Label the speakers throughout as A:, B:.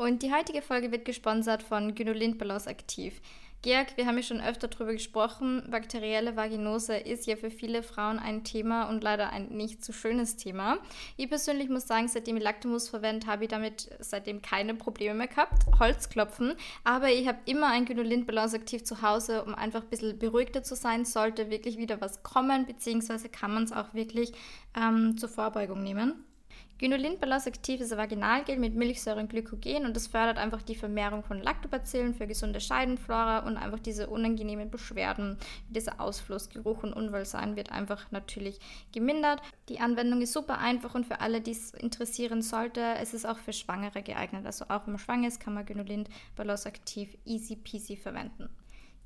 A: Und die heutige Folge wird gesponsert von Gynolint Balance Aktiv. Georg, wir haben ja schon öfter darüber gesprochen, bakterielle Vaginose ist ja für viele Frauen ein Thema und leider ein nicht so schönes Thema. Ich persönlich muss sagen, seitdem ich Lactamus verwende, habe ich damit seitdem keine Probleme mehr gehabt. Holzklopfen. Aber ich habe immer ein Gynolint Balance aktiv zu Hause, um einfach ein bisschen beruhigter zu sein, sollte wirklich wieder was kommen, beziehungsweise kann man es auch wirklich ähm, zur Vorbeugung nehmen. Gynolint Balance Aktiv ist ein Vaginalgel mit Milchsäure und Glykogen und das fördert einfach die Vermehrung von Lactobacillen für gesunde Scheidenflora und einfach diese unangenehmen Beschwerden, wie dieser Ausfluss, Geruch und Unwohlsein wird einfach natürlich gemindert. Die Anwendung ist super einfach und für alle, die es interessieren sollte, es ist auch für Schwangere geeignet. Also auch wenn man schwanger ist, kann man Gynolint Balance Aktiv easy peasy verwenden.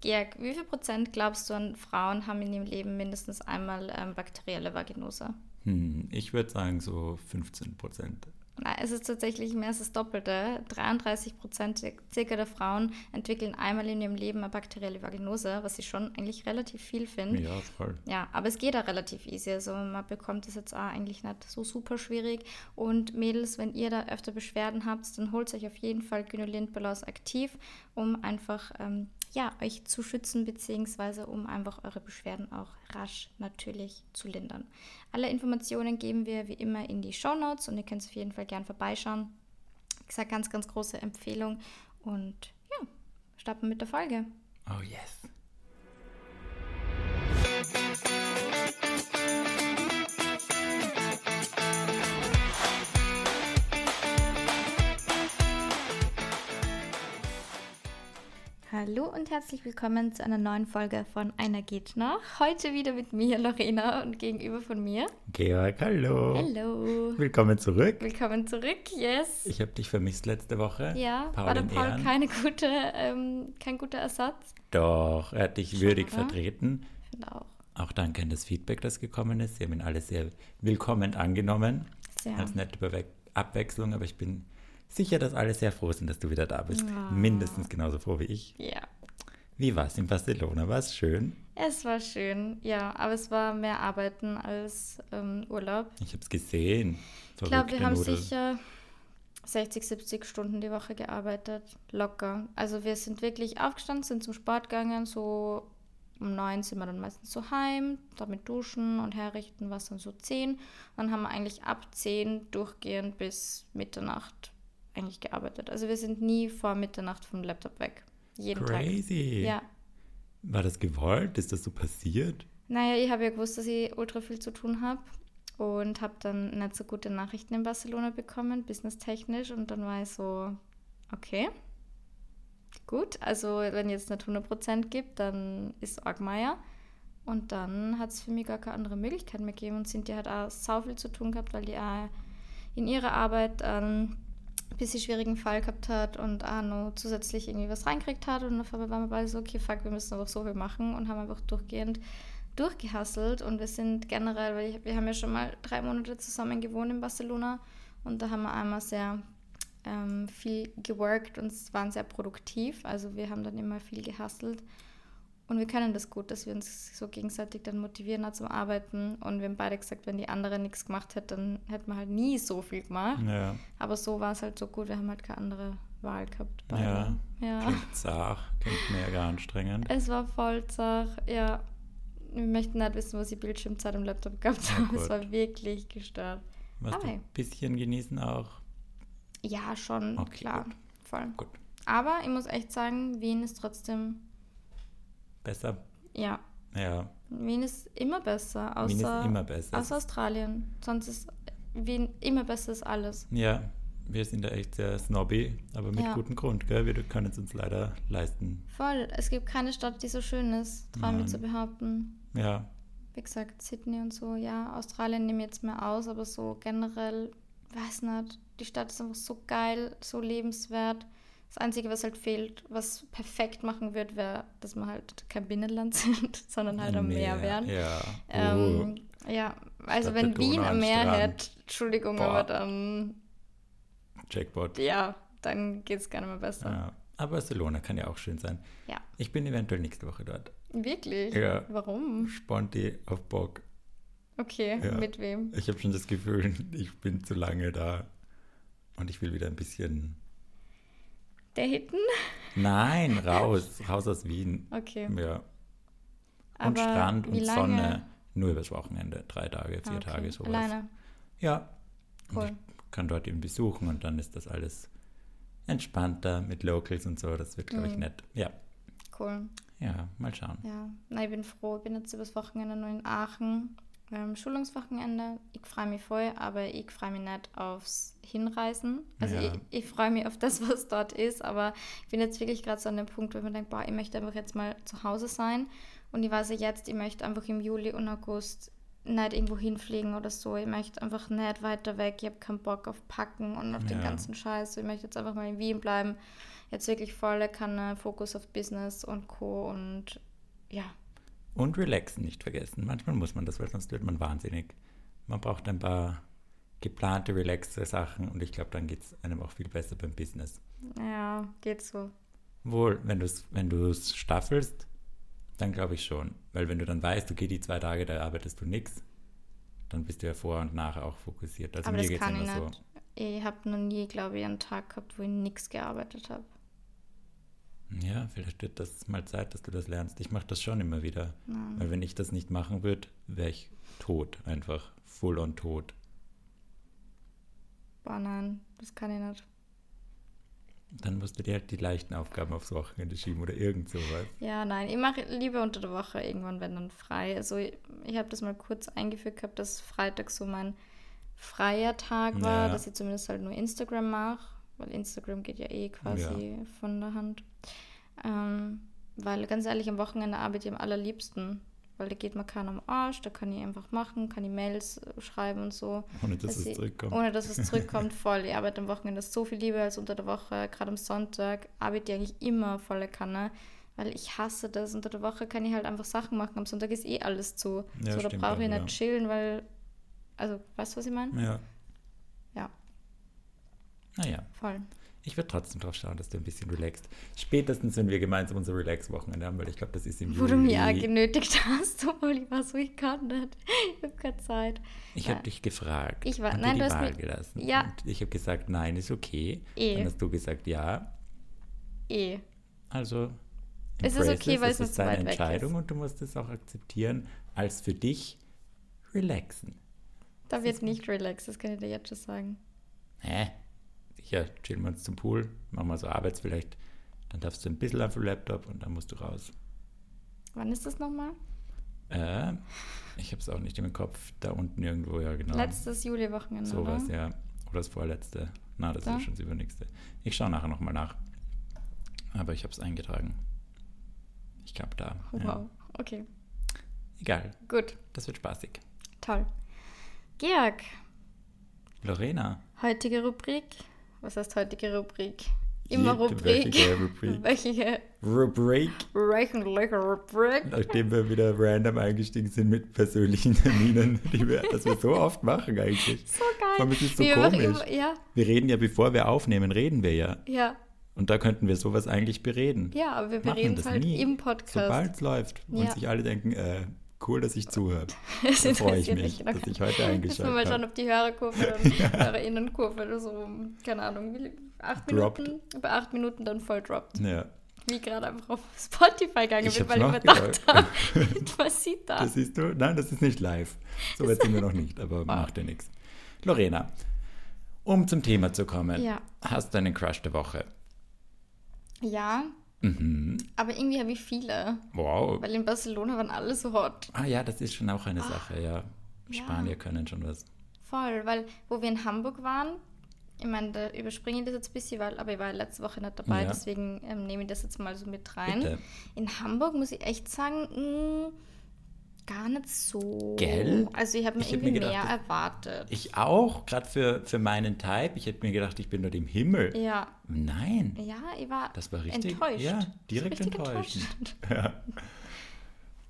A: Georg, wie viel Prozent glaubst du an Frauen haben in ihrem Leben mindestens einmal ähm, bakterielle Vaginose?
B: Hm, ich würde sagen so 15 Prozent.
A: Nein, es ist tatsächlich mehr als das Doppelte. 33 Prozent circa der Frauen entwickeln einmal in ihrem Leben eine bakterielle Vaginose, was ich schon eigentlich relativ viel finde.
B: Ja, voll.
A: Ja, aber es geht auch relativ easy. Also man bekommt es jetzt auch eigentlich nicht so super schwierig. Und Mädels, wenn ihr da öfter Beschwerden habt, dann holt euch auf jeden Fall Gynolint Balance aktiv, um einfach ähm, ja, euch zu schützen, beziehungsweise um einfach eure Beschwerden auch rasch natürlich zu lindern. Alle Informationen geben wir wie immer in die Show Notes und ihr könnt auf jeden Fall gern vorbeischauen. Ich sage ganz, ganz große Empfehlung und ja, starten mit der Folge.
B: Oh yes.
A: Hallo und herzlich willkommen zu einer neuen Folge von Einer geht noch. Heute wieder mit mir, Lorena, und gegenüber von mir.
B: Georg, hallo.
A: Hallo.
B: Willkommen zurück.
A: Willkommen zurück, yes.
B: Ich habe dich vermisst letzte Woche.
A: Ja,
B: Paul
A: war der Paul
B: Ehren.
A: keine gute, ähm, kein guter Ersatz?
B: Doch, er hat dich
A: Schon,
B: würdig vertreten.
A: Ich finde auch.
B: Auch danke an das Feedback, das gekommen ist. Sie haben ihn alle sehr willkommen angenommen.
A: Sehr.
B: Als nette Abwechslung, aber ich bin sicher, dass alle sehr froh sind, dass du wieder da bist.
A: Ja.
B: Mindestens genauso froh wie ich.
A: Ja,
B: Wie war es in Barcelona? War es schön?
A: es war schön, ja, aber es war mehr Arbeiten als ähm, Urlaub.
B: Ich habe es gesehen.
A: Ich glaube, wir haben
B: Nudel.
A: sicher 60, 70 Stunden die Woche gearbeitet. Locker. Also wir sind wirklich aufgestanden, sind zum Sport gegangen, so um neun sind wir dann meistens so heim, damit duschen und herrichten, was dann so zehn. Dann haben wir eigentlich ab zehn durchgehend bis Mitternacht eigentlich gearbeitet. Also wir sind nie vor Mitternacht vom Laptop weg. Jeden
B: Crazy.
A: Tag. Ja.
B: War das gewollt? Ist das so passiert?
A: Naja, ich habe ja gewusst, dass ich ultra viel zu tun habe und habe dann nicht so gute Nachrichten in Barcelona bekommen, businesstechnisch. Und dann war ich so, okay, gut, also wenn jetzt nicht 100% gibt, dann ist Orgmeier. Und dann hat es für mich gar keine andere Möglichkeit mehr gegeben. Und Cynthia hat auch sau viel zu tun gehabt, weil die auch in ihrer Arbeit ein bisschen schwierigen Fall gehabt hat und noch zusätzlich irgendwie was reingekriegt hat. Und auf einmal waren wir beide so, okay, fuck, wir müssen einfach so viel machen und haben einfach durchgehend durchgehasselt. Und wir sind generell, weil ich, wir haben ja schon mal drei Monate zusammen gewohnt in Barcelona und da haben wir einmal sehr ähm, viel geworkt und waren sehr produktiv. Also wir haben dann immer viel gehasselt. Und wir können das gut, dass wir uns so gegenseitig dann motivieren auch zum Arbeiten. Und wir haben beide gesagt, wenn die andere nichts gemacht hätte, dann hätten wir halt nie so viel gemacht.
B: Ja.
A: Aber so war es halt so gut, wir haben halt keine andere Wahl gehabt. beide.
B: Ja.
A: ja.
B: Klingt zart, klingt mega anstrengend.
A: Es war voll zart, ja. Wir möchten nicht wissen, was ich Bildschirmzeit am Laptop gehabt
B: Oh
A: habe. es war wirklich gestört.
B: Was
A: Aber
B: ein bisschen genießen auch.
A: Ja, schon,
B: Okay,
A: klar.
B: gut.
A: Voll.
B: Gut.
A: Aber ich muss echt sagen, Wien ist trotzdem,
B: Besser?
A: ja,
B: Ja.
A: Wien ist immer besser. Außer,
B: Wien ist immer besser.
A: Außer Australien. Sonst ist Wien immer besser als alles.
B: Ja, wir sind da echt sehr snobby, aber mit
A: Ja.
B: gutem Grund, gell? Wir können es uns leider leisten.
A: Voll. Es gibt keine Stadt, die so schön ist, traue mir zu behaupten.
B: Ja,
A: Wie gesagt, Sydney und so, ja, Australien nehme ich jetzt mehr aus, aber so generell, weiß nicht, die Stadt ist einfach so geil, so lebenswert. Das Einzige, was halt fehlt, was perfekt machen wird, wäre, dass wir halt kein Binnenland sind, sondern halt am Meer wären.
B: Ja.
A: Ähm, ja, also
B: Statt
A: wenn Wien am Meer hätte, Entschuldigung,
B: Boah.
A: aber dann,
B: uh, Jackpot.
A: ja, dann geht es gar nicht mehr besser.
B: Ja. Aber Barcelona kann ja auch schön sein.
A: Ja.
B: Ich bin eventuell nächste Woche dort.
A: Wirklich?
B: Ja.
A: Warum?
B: Sponti auf Bock.
A: Okay,
B: Ja.
A: mit wem?
B: Ich habe schon das Gefühl, ich bin zu lange da und ich will wieder ein bisschen
A: Daten?
B: Nein, raus. raus aus Wien.
A: Okay.
B: Ja. Und
A: Aber
B: Strand und? Sonne. Nur übers Wochenende. Drei Tage, vier
A: okay.
B: Tage, sowas.
A: Alleine.
B: Ja. Und
A: Cool.
B: Ich kann dort ihn besuchen und dann ist das alles entspannter mit Locals und so. Das wird, glaube ich,
A: Mhm.
B: nett. Ja.
A: Cool.
B: Ja, mal schauen.
A: Ja, Nein, ich bin froh. Ich bin jetzt übers Wochenende nur in Aachen. Ähm, Schulungswochenende. Ich freue mich voll, aber ich freue mich nicht aufs Hinreisen. Also
B: Ja.
A: ich, ich freue mich auf das, was dort ist, aber ich bin jetzt wirklich gerade so an dem Punkt, wo ich mir denke, boah, ich möchte einfach jetzt mal zu Hause sein. Und ich weiß ja jetzt, ich möchte einfach im Juli und August nicht irgendwo hinfliegen oder so. Ich möchte einfach nicht weiter weg. Ich habe keinen Bock auf Packen und auf den
B: Ja.
A: ganzen Scheiß. Ich möchte jetzt einfach mal in Wien bleiben. Jetzt wirklich volle Kanne, Fokus auf Business und Co. Und ja,
B: Und relaxen nicht vergessen. Manchmal muss man das, weil sonst wird man wahnsinnig. Man braucht ein paar geplante, relaxe Sachen und ich glaube, dann geht es einem auch viel besser beim Business.
A: Ja, geht so.
B: Wohl, wenn du es wenn du's staffelst, dann glaube ich schon. Weil wenn du dann weißt, okay, die zwei Tage, da arbeitest du nichts, dann bist du ja vor und nachher auch fokussiert. Also
A: Aber
B: mir
A: das
B: geht es immer so.
A: nicht. Ich habe noch nie, glaube ich, einen Tag gehabt, wo ich nichts gearbeitet habe.
B: Ja, vielleicht wird das mal Zeit, dass du das lernst. Ich mache das schon immer wieder.
A: Nein.
B: Weil wenn ich das nicht machen würde, wäre ich tot. Einfach full on tot.
A: Boah, nein, das kann ich nicht.
B: Dann musst du dir halt die leichten Aufgaben aufs Wochenende schieben oder irgend sowas.
A: Ja, nein, ich mache lieber unter der Woche irgendwann, wenn dann frei. Also ich, ich habe das mal kurz eingeführt gehabt, dass Freitag so mein freier Tag war,
B: Ja.
A: dass ich zumindest halt nur Instagram mache, weil Instagram geht ja eh quasi von der Hand. Ähm, weil ganz ehrlich, am Wochenende arbeite ich am allerliebsten, weil da geht mir keiner am Arsch, da kann ich einfach machen, kann ich Mails äh, schreiben und so.
B: Ohne dass
A: Also
B: es
A: ich-
B: zurückkommt.
A: Ohne dass es zurückkommt, voll. Ich arbeite am Wochenende so viel lieber als unter der Woche. Gerade am Sonntag arbeite ich eigentlich immer volle Kanne, weil ich hasse das. Unter der Woche kann ich halt einfach Sachen machen. Am Sonntag ist eh alles zu.
B: Ja,
A: so, da brauche ich nicht
B: ja.
A: chillen, weil. Also, weißt du, was ich meine?
B: Ja.
A: Ja,
B: Naja,
A: voll.
B: ich würde trotzdem drauf schauen, dass du ein bisschen relaxst. Spätestens, wenn wir gemeinsam unser Relax-Wochenende haben, weil ich glaube, das ist im
A: Wo du mich auch
B: Juli.
A: genötigt hast, obwohl ich war so, ich kann nicht. Ich habe keine Zeit.
B: Ich
A: Ja.
B: habe dich gefragt
A: Ich war-
B: und
A: nein,
B: dir
A: du
B: die
A: hast
B: Wahl
A: mir-
B: gelassen.
A: Ja.
B: Und ich habe gesagt, nein, ist okay.
A: Eh.
B: Dann hast du gesagt, ja.
A: Eh.
B: Also
A: Es ist okay, weil
B: es ist deine Entscheidung und du musst es auch akzeptieren als für dich relaxen.
A: Da wird nicht relaxed, das kann ich dir jetzt schon sagen.
B: Hä? Sicher, chillen wir uns zum Pool, machen wir so Arbeits vielleicht, dann darfst du ein bisschen auf den Laptop und dann musst du raus.
A: Wann ist das nochmal?
B: Äh, ich habe es auch nicht im Kopf, da unten irgendwo, ja genau.
A: Letztes Juli-Wochenende,
B: Sowas,
A: oder?
B: ja. Oder das vorletzte. Na, das
A: Da?
B: ist schon das übernächste. Ich schaue nachher nochmal nach. Aber ich habe es eingetragen. Ich glaube da.
A: Wow,
B: Ja.
A: okay.
B: Egal,
A: Gut,
B: das wird spaßig.
A: toll. Georg,
B: Lorena.
A: heutige Rubrik. Was heißt heutige Rubrik? Immer
B: Jede
A: Rubrik.
B: wöchige Rubrik.
A: Welche
B: Rubrik.
A: wöchentliche Rubrik?
B: Nachdem wir wieder random eingestiegen sind mit persönlichen Terminen, die wir, das wir so oft machen eigentlich.
A: So geil.
B: Vor allem, es ist so
A: Wie einfach
B: komisch.
A: immer- Ja,
B: Wir reden ja, bevor wir aufnehmen, reden wir ja.
A: ja,
B: Und da könnten wir sowas eigentlich bereden.
A: ja, aber wir bereden
B: das
A: es halt
B: nie.
A: im Podcast.
B: Sobald es läuft und
A: Ja.
B: sich alle denken, äh, cool, dass ich zuhöre.
A: Es
B: Da freue ich
A: interessiert
B: mich, dass ich heute
A: Müssen wir mal
B: eingeschaltet
A: schauen,
B: habe.
A: ob die Hörerkurve und Hörerinnenkurve oder so, keine Ahnung, acht
B: Droppt.
A: Minuten, bei acht Minuten dann voll droppt.
B: Ja,
A: Wie gerade einfach auf Spotify gegangen
B: Ich
A: bin, weil ich mir gedacht habe, was sieht da?
B: das siehst du? Nein, das ist nicht live. So weit sind wir noch nicht, aber macht ja nichts. Lorena, um zum Thema zu kommen.
A: Ja.
B: Hast du einen Crush der Woche?
A: Ja,
B: Mhm.
A: aber irgendwie habe ich viele,
B: Wow.
A: weil in Barcelona waren alle so hot.
B: Ah ja, das ist schon auch eine Sache, ja.
A: ja.
B: Spanier können schon was.
A: Voll, weil wo wir in Hamburg waren, ich meine, da überspringe ich das jetzt ein bisschen, weil, aber ich war letzte Woche nicht dabei,
B: Ja.
A: deswegen ähm, nehme ich das jetzt mal so mit rein.
B: Bitte.
A: In Hamburg muss ich echt sagen, mh, gar nicht so.
B: Gell?
A: Also ich habe mir
B: Ich
A: irgendwie
B: mir gedacht,
A: mehr erwartet.
B: Ich auch, gerade für, für meinen Type. Ich hätte mir gedacht, ich bin dort im Himmel.
A: ja,
B: Nein,
A: ja, ich war
B: das war richtig.
A: enttäuscht.
B: Ja, direkt
A: enttäuscht.
B: Ja.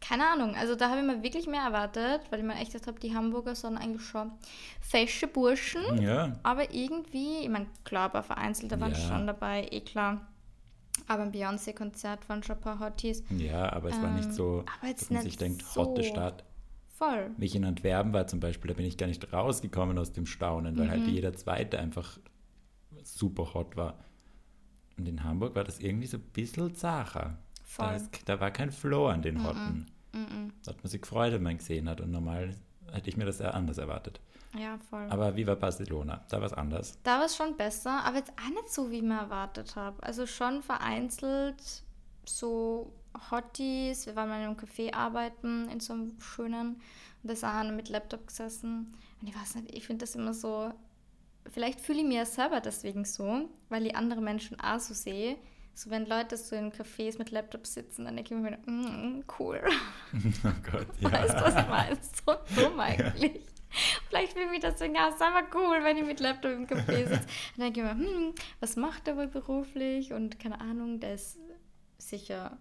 A: Keine Ahnung, also da habe ich mir wirklich mehr erwartet, weil ich mir echt gedacht habe, die Hamburger sind eigentlich schon fesche Burschen.
B: ja,
A: Aber irgendwie, ich meine, klar, ein paar Vereinzelte waren
B: Ja.
A: schon dabei, eh klar. Aber im Beyoncé-Konzert waren schon ein paar Hotties.
B: ja, aber es war nicht
A: Ähm,
B: so, dass man sich denkt,
A: so.
B: hotte Stadt.
A: Voll.
B: Wie ich in Antwerpen war zum Beispiel, da bin ich gar nicht rausgekommen aus dem Staunen, weil
A: Mhm.
B: halt jeder Zweite einfach super hot war. Und in Hamburg war das irgendwie so ein bisschen zacher.
A: Voll.
B: Da, ist, da war kein Flow an den
A: Mhm.
B: Hotten.
A: Mm-mm.
B: Da hat man sich gefreut, wenn man gesehen hat. Und normal hätte ich mir das eher anders erwartet.
A: Ja, voll.
B: Aber wie war Barcelona? Da war es anders.
A: Da war es schon besser, aber jetzt auch nicht so, wie ich mir erwartet habe. Also schon vereinzelt so Hotties. Wir waren mal in einem Café arbeiten, in so einem schönen. Und da einer mit Laptop gesessen. Und ich weiß nicht, ich finde das immer so. Vielleicht fühle ich mich ja selber deswegen so, weil ich andere Menschen auch so sehe. So, wenn Leute so in Cafés mit Laptop sitzen, dann denke ich mir, mm, cool.
B: Oh Gott, ja.
A: Weißt du, was ich meine? So dumm eigentlich. Vielleicht finde ich deswegen auch selber cool, wenn ich mit Laptop im Café sitze. Dann denke ich mir, hm, was macht er wohl beruflich? Und keine Ahnung, der ist sicher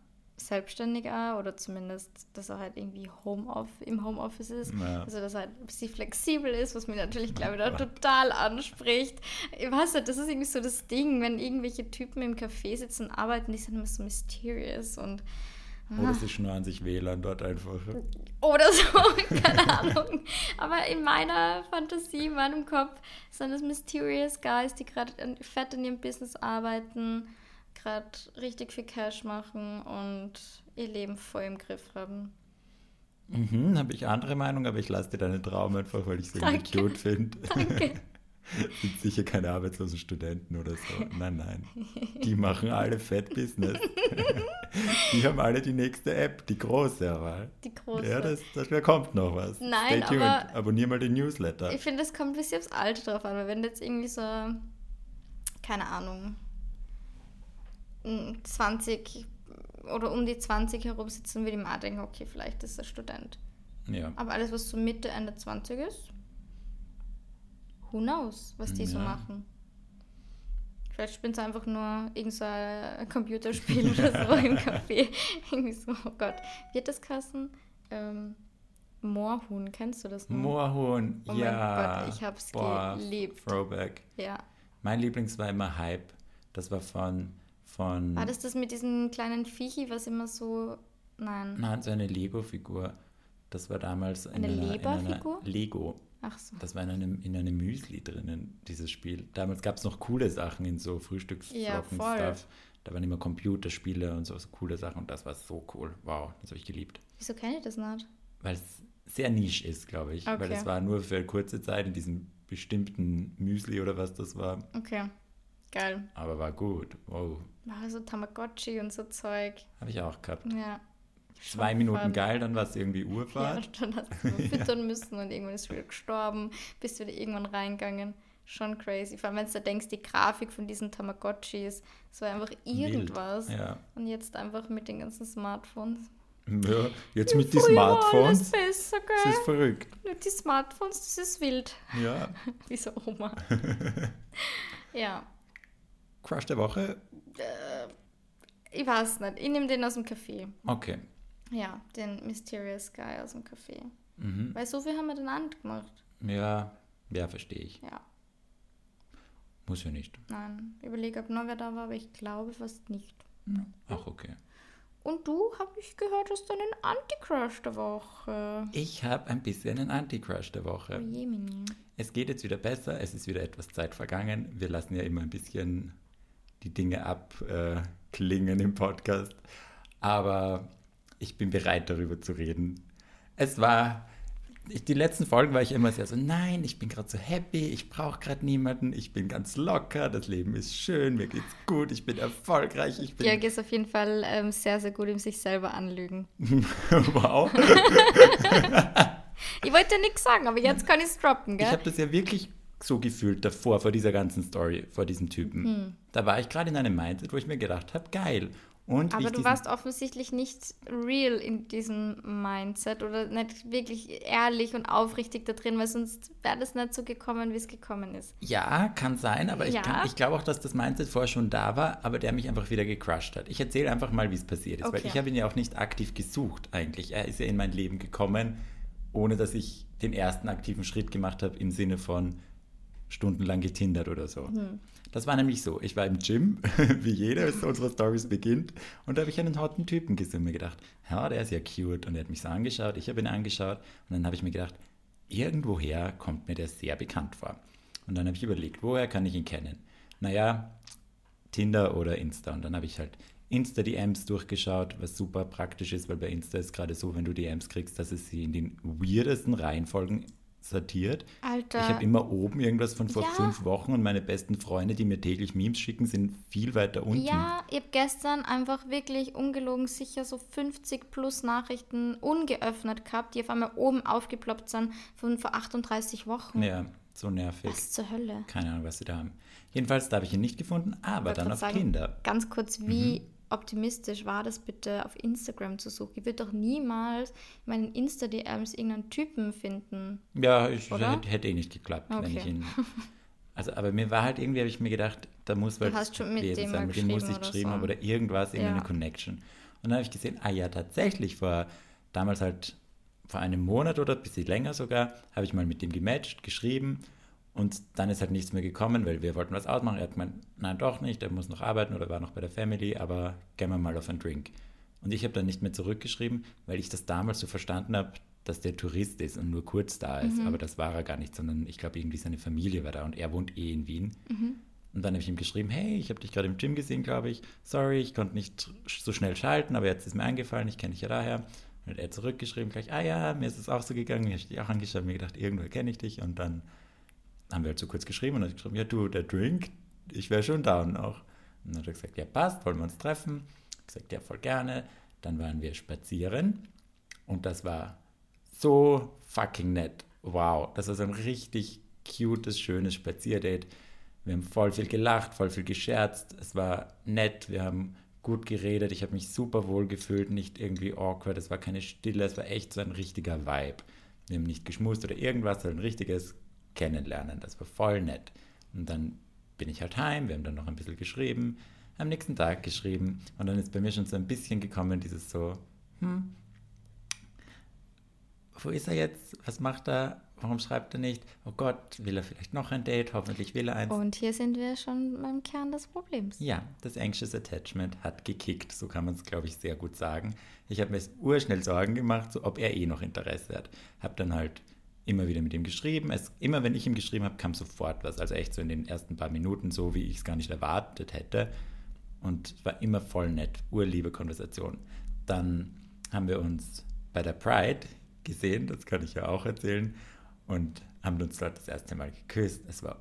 A: selbstständiger oder zumindest, dass er halt irgendwie Homeoff im Homeoffice ist.
B: Ja.
A: Also, dass er halt ein bisschen flexibel ist, was mich natürlich, glaube ich, da total anspricht. Ich weiß nicht, das ist irgendwie so das Ding, wenn irgendwelche Typen im Café sitzen und arbeiten, die sind immer so mysterious und
B: Oder sie schnorren sich WLAN dort einfach.
A: oder so, keine Ahnung. Aber in meiner Fantasie, in meinem Kopf sind das mysterious Guys, die gerade fett in ihrem Business arbeiten, gerade richtig viel Cash machen und ihr Leben voll im Griff haben.
B: Mhm, habe ich andere Meinung, aber ich lasse dir deinen Traum einfach, weil ich es
A: Danke.
B: cute finde.
A: Danke.
B: Sind sicher keine arbeitslosen Studenten oder so. Nein, nein. Die machen alle Fett Business. die haben alle die nächste App, die große aber.
A: Die große.
B: Ja, das, das, da kommt noch was.
A: Nein,
B: Stay tuned.
A: aber-
B: Abonnier mal den Newsletter.
A: Ich finde, es kommt ein bisschen aufs Alter drauf an, weil wenn du jetzt irgendwie so, keine Ahnung, m, 20 oder um die 20 herum sitzen, würde ich auch denken, okay, vielleicht ist er Student.
B: Ja.
A: Aber alles, was so Mitte, Ende 20 ist, who knows, was die so
B: Ja.
A: machen. Vielleicht spielen sie einfach nur irgend so ein Computerspiel oder so im Café. Irgendwie so, oh Gott. Wird das kassen? Ähm, Moorhuhn, kennst du das noch?
B: Moorhuhn,
A: Oh mein
B: ja.
A: Gott, ich hab's
B: Boah,
A: geliebt.
B: Throwback.
A: Ja.
B: Mein Lieblings war immer Hype. Das war von, von
A: War das das mit diesem kleinen Viechi, was immer so. Nein.
B: Nein, so eine Lego-Figur. Das war damals in
A: Eine
B: einer, in
A: Leberfigur?
B: Lego.
A: Ach so.
B: Das war in einem, in einem Müsli drinnen, dieses Spiel. Damals gab es noch coole Sachen in so
A: Ja,
B: Frühstücksflocken
A: voll.
B: Stuff. Da waren immer Computerspiele und so, so coole Sachen und das war so cool. Wow, das habe ich geliebt.
A: Wieso kenne ich das nicht?
B: Weil es sehr nisch ist, glaube ich. Weil
A: Okay.
B: es war nur für kurze Zeit in diesem bestimmten Müsli oder was das war.
A: Okay. Geil.
B: Aber war gut. Wow.
A: War so Tamagotchi und so Zeug.
B: Habe ich auch gehabt.
A: Ja.
B: Zwei Minuten geil, dann war es irgendwie
A: Ja,
B: Urfahrt.
A: dann hast du füttern müssen und irgendwann ist es wieder gestorben, bist wieder irgendwann reingegangen. Schon crazy. Vor allem, wenn du denkst, die Grafik von diesen Tamagotchis, es war einfach irgendwas.
B: Wild. Ja.
A: Und jetzt einfach mit den ganzen Smartphones.
B: ja. Jetzt mit den Smartphones.
A: besser,
B: Das
A: gell?
B: ist verrückt.
A: Mit den Smartphones, das ist wild.
B: Ja.
A: Diese Oma. ja.
B: Crush der Woche?
A: Ich weiß nicht. Ich nehme den aus dem Café.
B: Okay.
A: Ja, den Mysterious Guy aus dem Café.
B: Mhm.
A: Weil so viel haben wir den Hand gemacht.
B: Ja, ja, verstehe ich.
A: Ja,
B: Muss ja nicht.
A: nein. Überlege, ob noch wer da war, aber ich glaube fast nicht.
B: Ach, okay.
A: Und du, habe ich gehört, hast du einen Anti-Crush der Woche.
B: Ich habe ein bisschen einen Anti-Crush der
A: Oh
B: Woche.
A: je, Mini.
B: Es geht jetzt wieder besser, es ist wieder etwas Zeit vergangen. Wir lassen ja immer ein bisschen die Dinge abklingen im Podcast. Aber ich bin bereit, darüber zu reden. Es war, ich, die letzten Folgen war ich immer sehr so, nein, ich bin gerade so happy, ich brauche gerade niemanden, ich bin ganz locker, das Leben ist schön, mir geht's gut, ich bin erfolgreich, ich bin...
A: Jörg ist auf jeden Fall ähm, sehr, sehr gut im sich selber anlügen.
B: wow.
A: Ich wollte ja nichts sagen, aber jetzt kann ich es droppen,
B: Ich
A: gell?
B: habe das ja wirklich so gefühlt davor, vor dieser ganzen Story, vor diesem Typen.
A: Hm.
B: Da war ich gerade in einem Mindset, wo ich mir gedacht habe, geil. Und
A: Aber du warst offensichtlich nicht real in diesem Mindset oder nicht wirklich ehrlich und aufrichtig da drin, weil sonst wäre das nicht so gekommen, wie es gekommen ist.
B: Ja, kann sein, aber ich, kann- ich glaube auch, dass das Mindset vorher schon da war, aber der mich einfach wieder gecrushed hat. Ich erzähle einfach mal, wie es passiert ist, weil
A: Okay.
B: ich habe ihn ja auch nicht aktiv gesucht eigentlich. Er ist ja in mein Leben gekommen, ohne dass ich den ersten aktiven Schritt gemacht habe im Sinne von stundenlang getindert oder so.
A: Hm.
B: Das war nämlich so, ich war im Gym, wie jeder unserer Stories beginnt, und da habe ich einen hotten Typen gesehen und mir gedacht, ja, der ist ja cute. Und er hat mich so angeschaut, ich habe ihn angeschaut, und dann habe ich mir gedacht, irgendwoher kommt mir der sehr bekannt vor. Und dann habe ich überlegt, woher kann ich ihn kennen? Naja, Tinder oder Insta. Und dann habe ich halt Insta-DMs durchgeschaut, was super praktisch ist, weil bei Insta ist gerade so, wenn du DMs kriegst, dass es sie in den weirdesten Reihenfolgen sortiert.
A: Alter.
B: Ich habe immer oben irgendwas von vor
A: Ja.
B: fünf Wochen und meine besten Freunde, die mir täglich Memes schicken, sind viel weiter unten.
A: Ja, ich habe gestern einfach wirklich ungelogen sicher so 50 plus Nachrichten ungeöffnet gehabt, die auf einmal oben aufgeploppt sind von vor 38 Wochen.
B: Ja, so nervig.
A: Was zur Hölle?
B: Keine Ahnung, was sie da haben. Jedenfalls, da habe ich ihn nicht gefunden, aber dann auf
A: sagen,
B: Tinder.
A: Ganz kurz, wie optimistisch war das bitte, auf Instagram zu suchen? Ich würde doch niemals in meinen Insta-DMs irgendeinen Typen finden.
B: Ja, ich
A: Oder?
B: hätte, eh nicht geklappt, wenn
A: Okay.
B: ich ihn. Also, aber mir war halt irgendwie, habe ich mir gedacht, da muss was
A: hast schon mit
B: gewesen
A: dem
B: sein, mit dem muss ich geschrieben
A: so.
B: haben oder irgendwas, irgendeine
A: Ja.
B: Connection. Und dann habe ich gesehen, ah ja, tatsächlich, vor damals halt vor einem Monat oder ein bisschen länger sogar, habe ich mal mit dem gematcht, geschrieben und dann ist halt nichts mehr gekommen, weil wir wollten was ausmachen. Er hat gemeint, nein, doch nicht, er muss noch arbeiten oder war noch bei der Family, aber gehen wir mal auf einen Drink. Und ich habe dann nicht mehr zurückgeschrieben, weil ich das damals so verstanden habe, dass der Tourist ist und nur kurz da ist. Aber das war er gar nicht, sondern ich glaube, irgendwie seine Familie war da und er wohnt eh in Wien. Und dann habe ich ihm geschrieben, hey, ich habe dich gerade im Gym gesehen, glaube ich. Sorry, ich konnte nicht so schnell schalten, aber jetzt ist mir eingefallen, ich kenne dich ja daher. Und hat er zurückgeschrieben gleich, ah ja, mir ist es auch so gegangen. Ich habe dich auch angeschaut, mir gedacht, irgendwo kenne ich dich. Und dann haben wir halt so kurz geschrieben und dann hat er geschrieben, ja du, der Drink, ich wäre schon down auch. Und dann hat er gesagt, ja passt, wollen wir uns treffen? Ich gesagt, ja voll gerne. Dann waren wir spazieren und das war so fucking nett. Wow, das war so ein richtig cutes, schönes Spazierdate. Wir haben voll viel gelacht, voll viel gescherzt. Es war nett, wir haben gut geredet. Ich habe mich super wohl gefühlt, nicht irgendwie awkward. Es war keine Stille, es war echt so ein richtiger Vibe. Wir haben nicht geschmust oder irgendwas, sondern ein richtiges Kennenlernen. Das war voll nett. Und dann bin ich halt heim, wir haben dann noch ein bisschen geschrieben, am nächsten Tag geschrieben und dann ist bei mir schon so ein bisschen gekommen, dieses so, hm, wo ist er jetzt? Was macht er? Warum schreibt er nicht? Oh Gott, will er vielleicht noch ein Date? Hoffentlich will er eins.
A: Und hier sind wir schon beim Kern des Problems.
B: Ja, das Anxious Attachment hat gekickt, so kann man es, glaube ich, sehr gut sagen. Ich habe mir jetzt urschnell Sorgen gemacht, so ob er eh noch Interesse hat. Habe dann halt immer wieder mit ihm geschrieben. Es, immer wenn ich ihm geschrieben habe, kam sofort was. Also echt so in den ersten paar Minuten, so wie ich es gar nicht erwartet hätte. Und es war immer voll nett, urliebe Konversation. Dann haben wir uns bei der Pride gesehen, das kann ich ja auch erzählen, und haben uns dort das erste Mal geküsst. Es war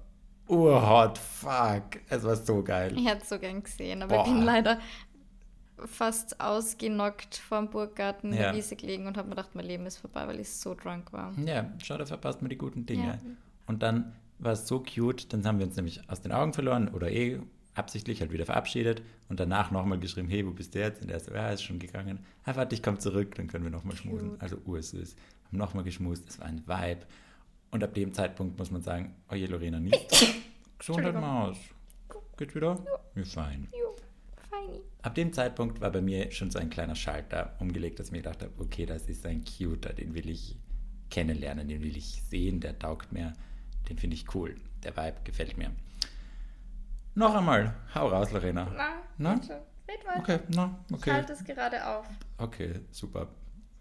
B: urhot, fuck. Es war so geil.
A: Ich hätte es so gern gesehen, aber
B: Boah.
A: ich bin leider fast ausgenockt vor dem Burggarten in
B: Ja.
A: der Wiese gelegen und habe mir gedacht, mein Leben ist vorbei, weil ich so drunk war.
B: Ja, schau, da verpasst man die guten Dinge.
A: Ja.
B: Und dann war es so cute, dann haben wir uns nämlich aus den Augen verloren oder eh absichtlich halt wieder verabschiedet und danach nochmal geschrieben, hey, wo bist du jetzt? Und er so, ja, ist schon gegangen. Ah, warte, ich komme zurück, dann können wir nochmal schmusen. Also ursüß. Haben nochmal geschmust, es war ein Vibe. Und ab dem Zeitpunkt muss man sagen, oh je, Lorena, nicht. Gesundheit. Maus. Geht wieder? Ja, fein.
A: Jo, feini.
B: Ab dem Zeitpunkt war bei mir schon so ein kleiner Schalter umgelegt, dass ich mir gedacht habe, okay, das ist ein Cuter, den will ich kennenlernen, den will ich sehen, der taugt mir, den finde ich cool. Der Vibe gefällt mir. Noch einmal, hau raus, Lorena.
A: Na,
B: Na?
A: bitte. Red weiter.
B: Okay, na, okay.
A: halte es gerade auf.
B: Okay, super.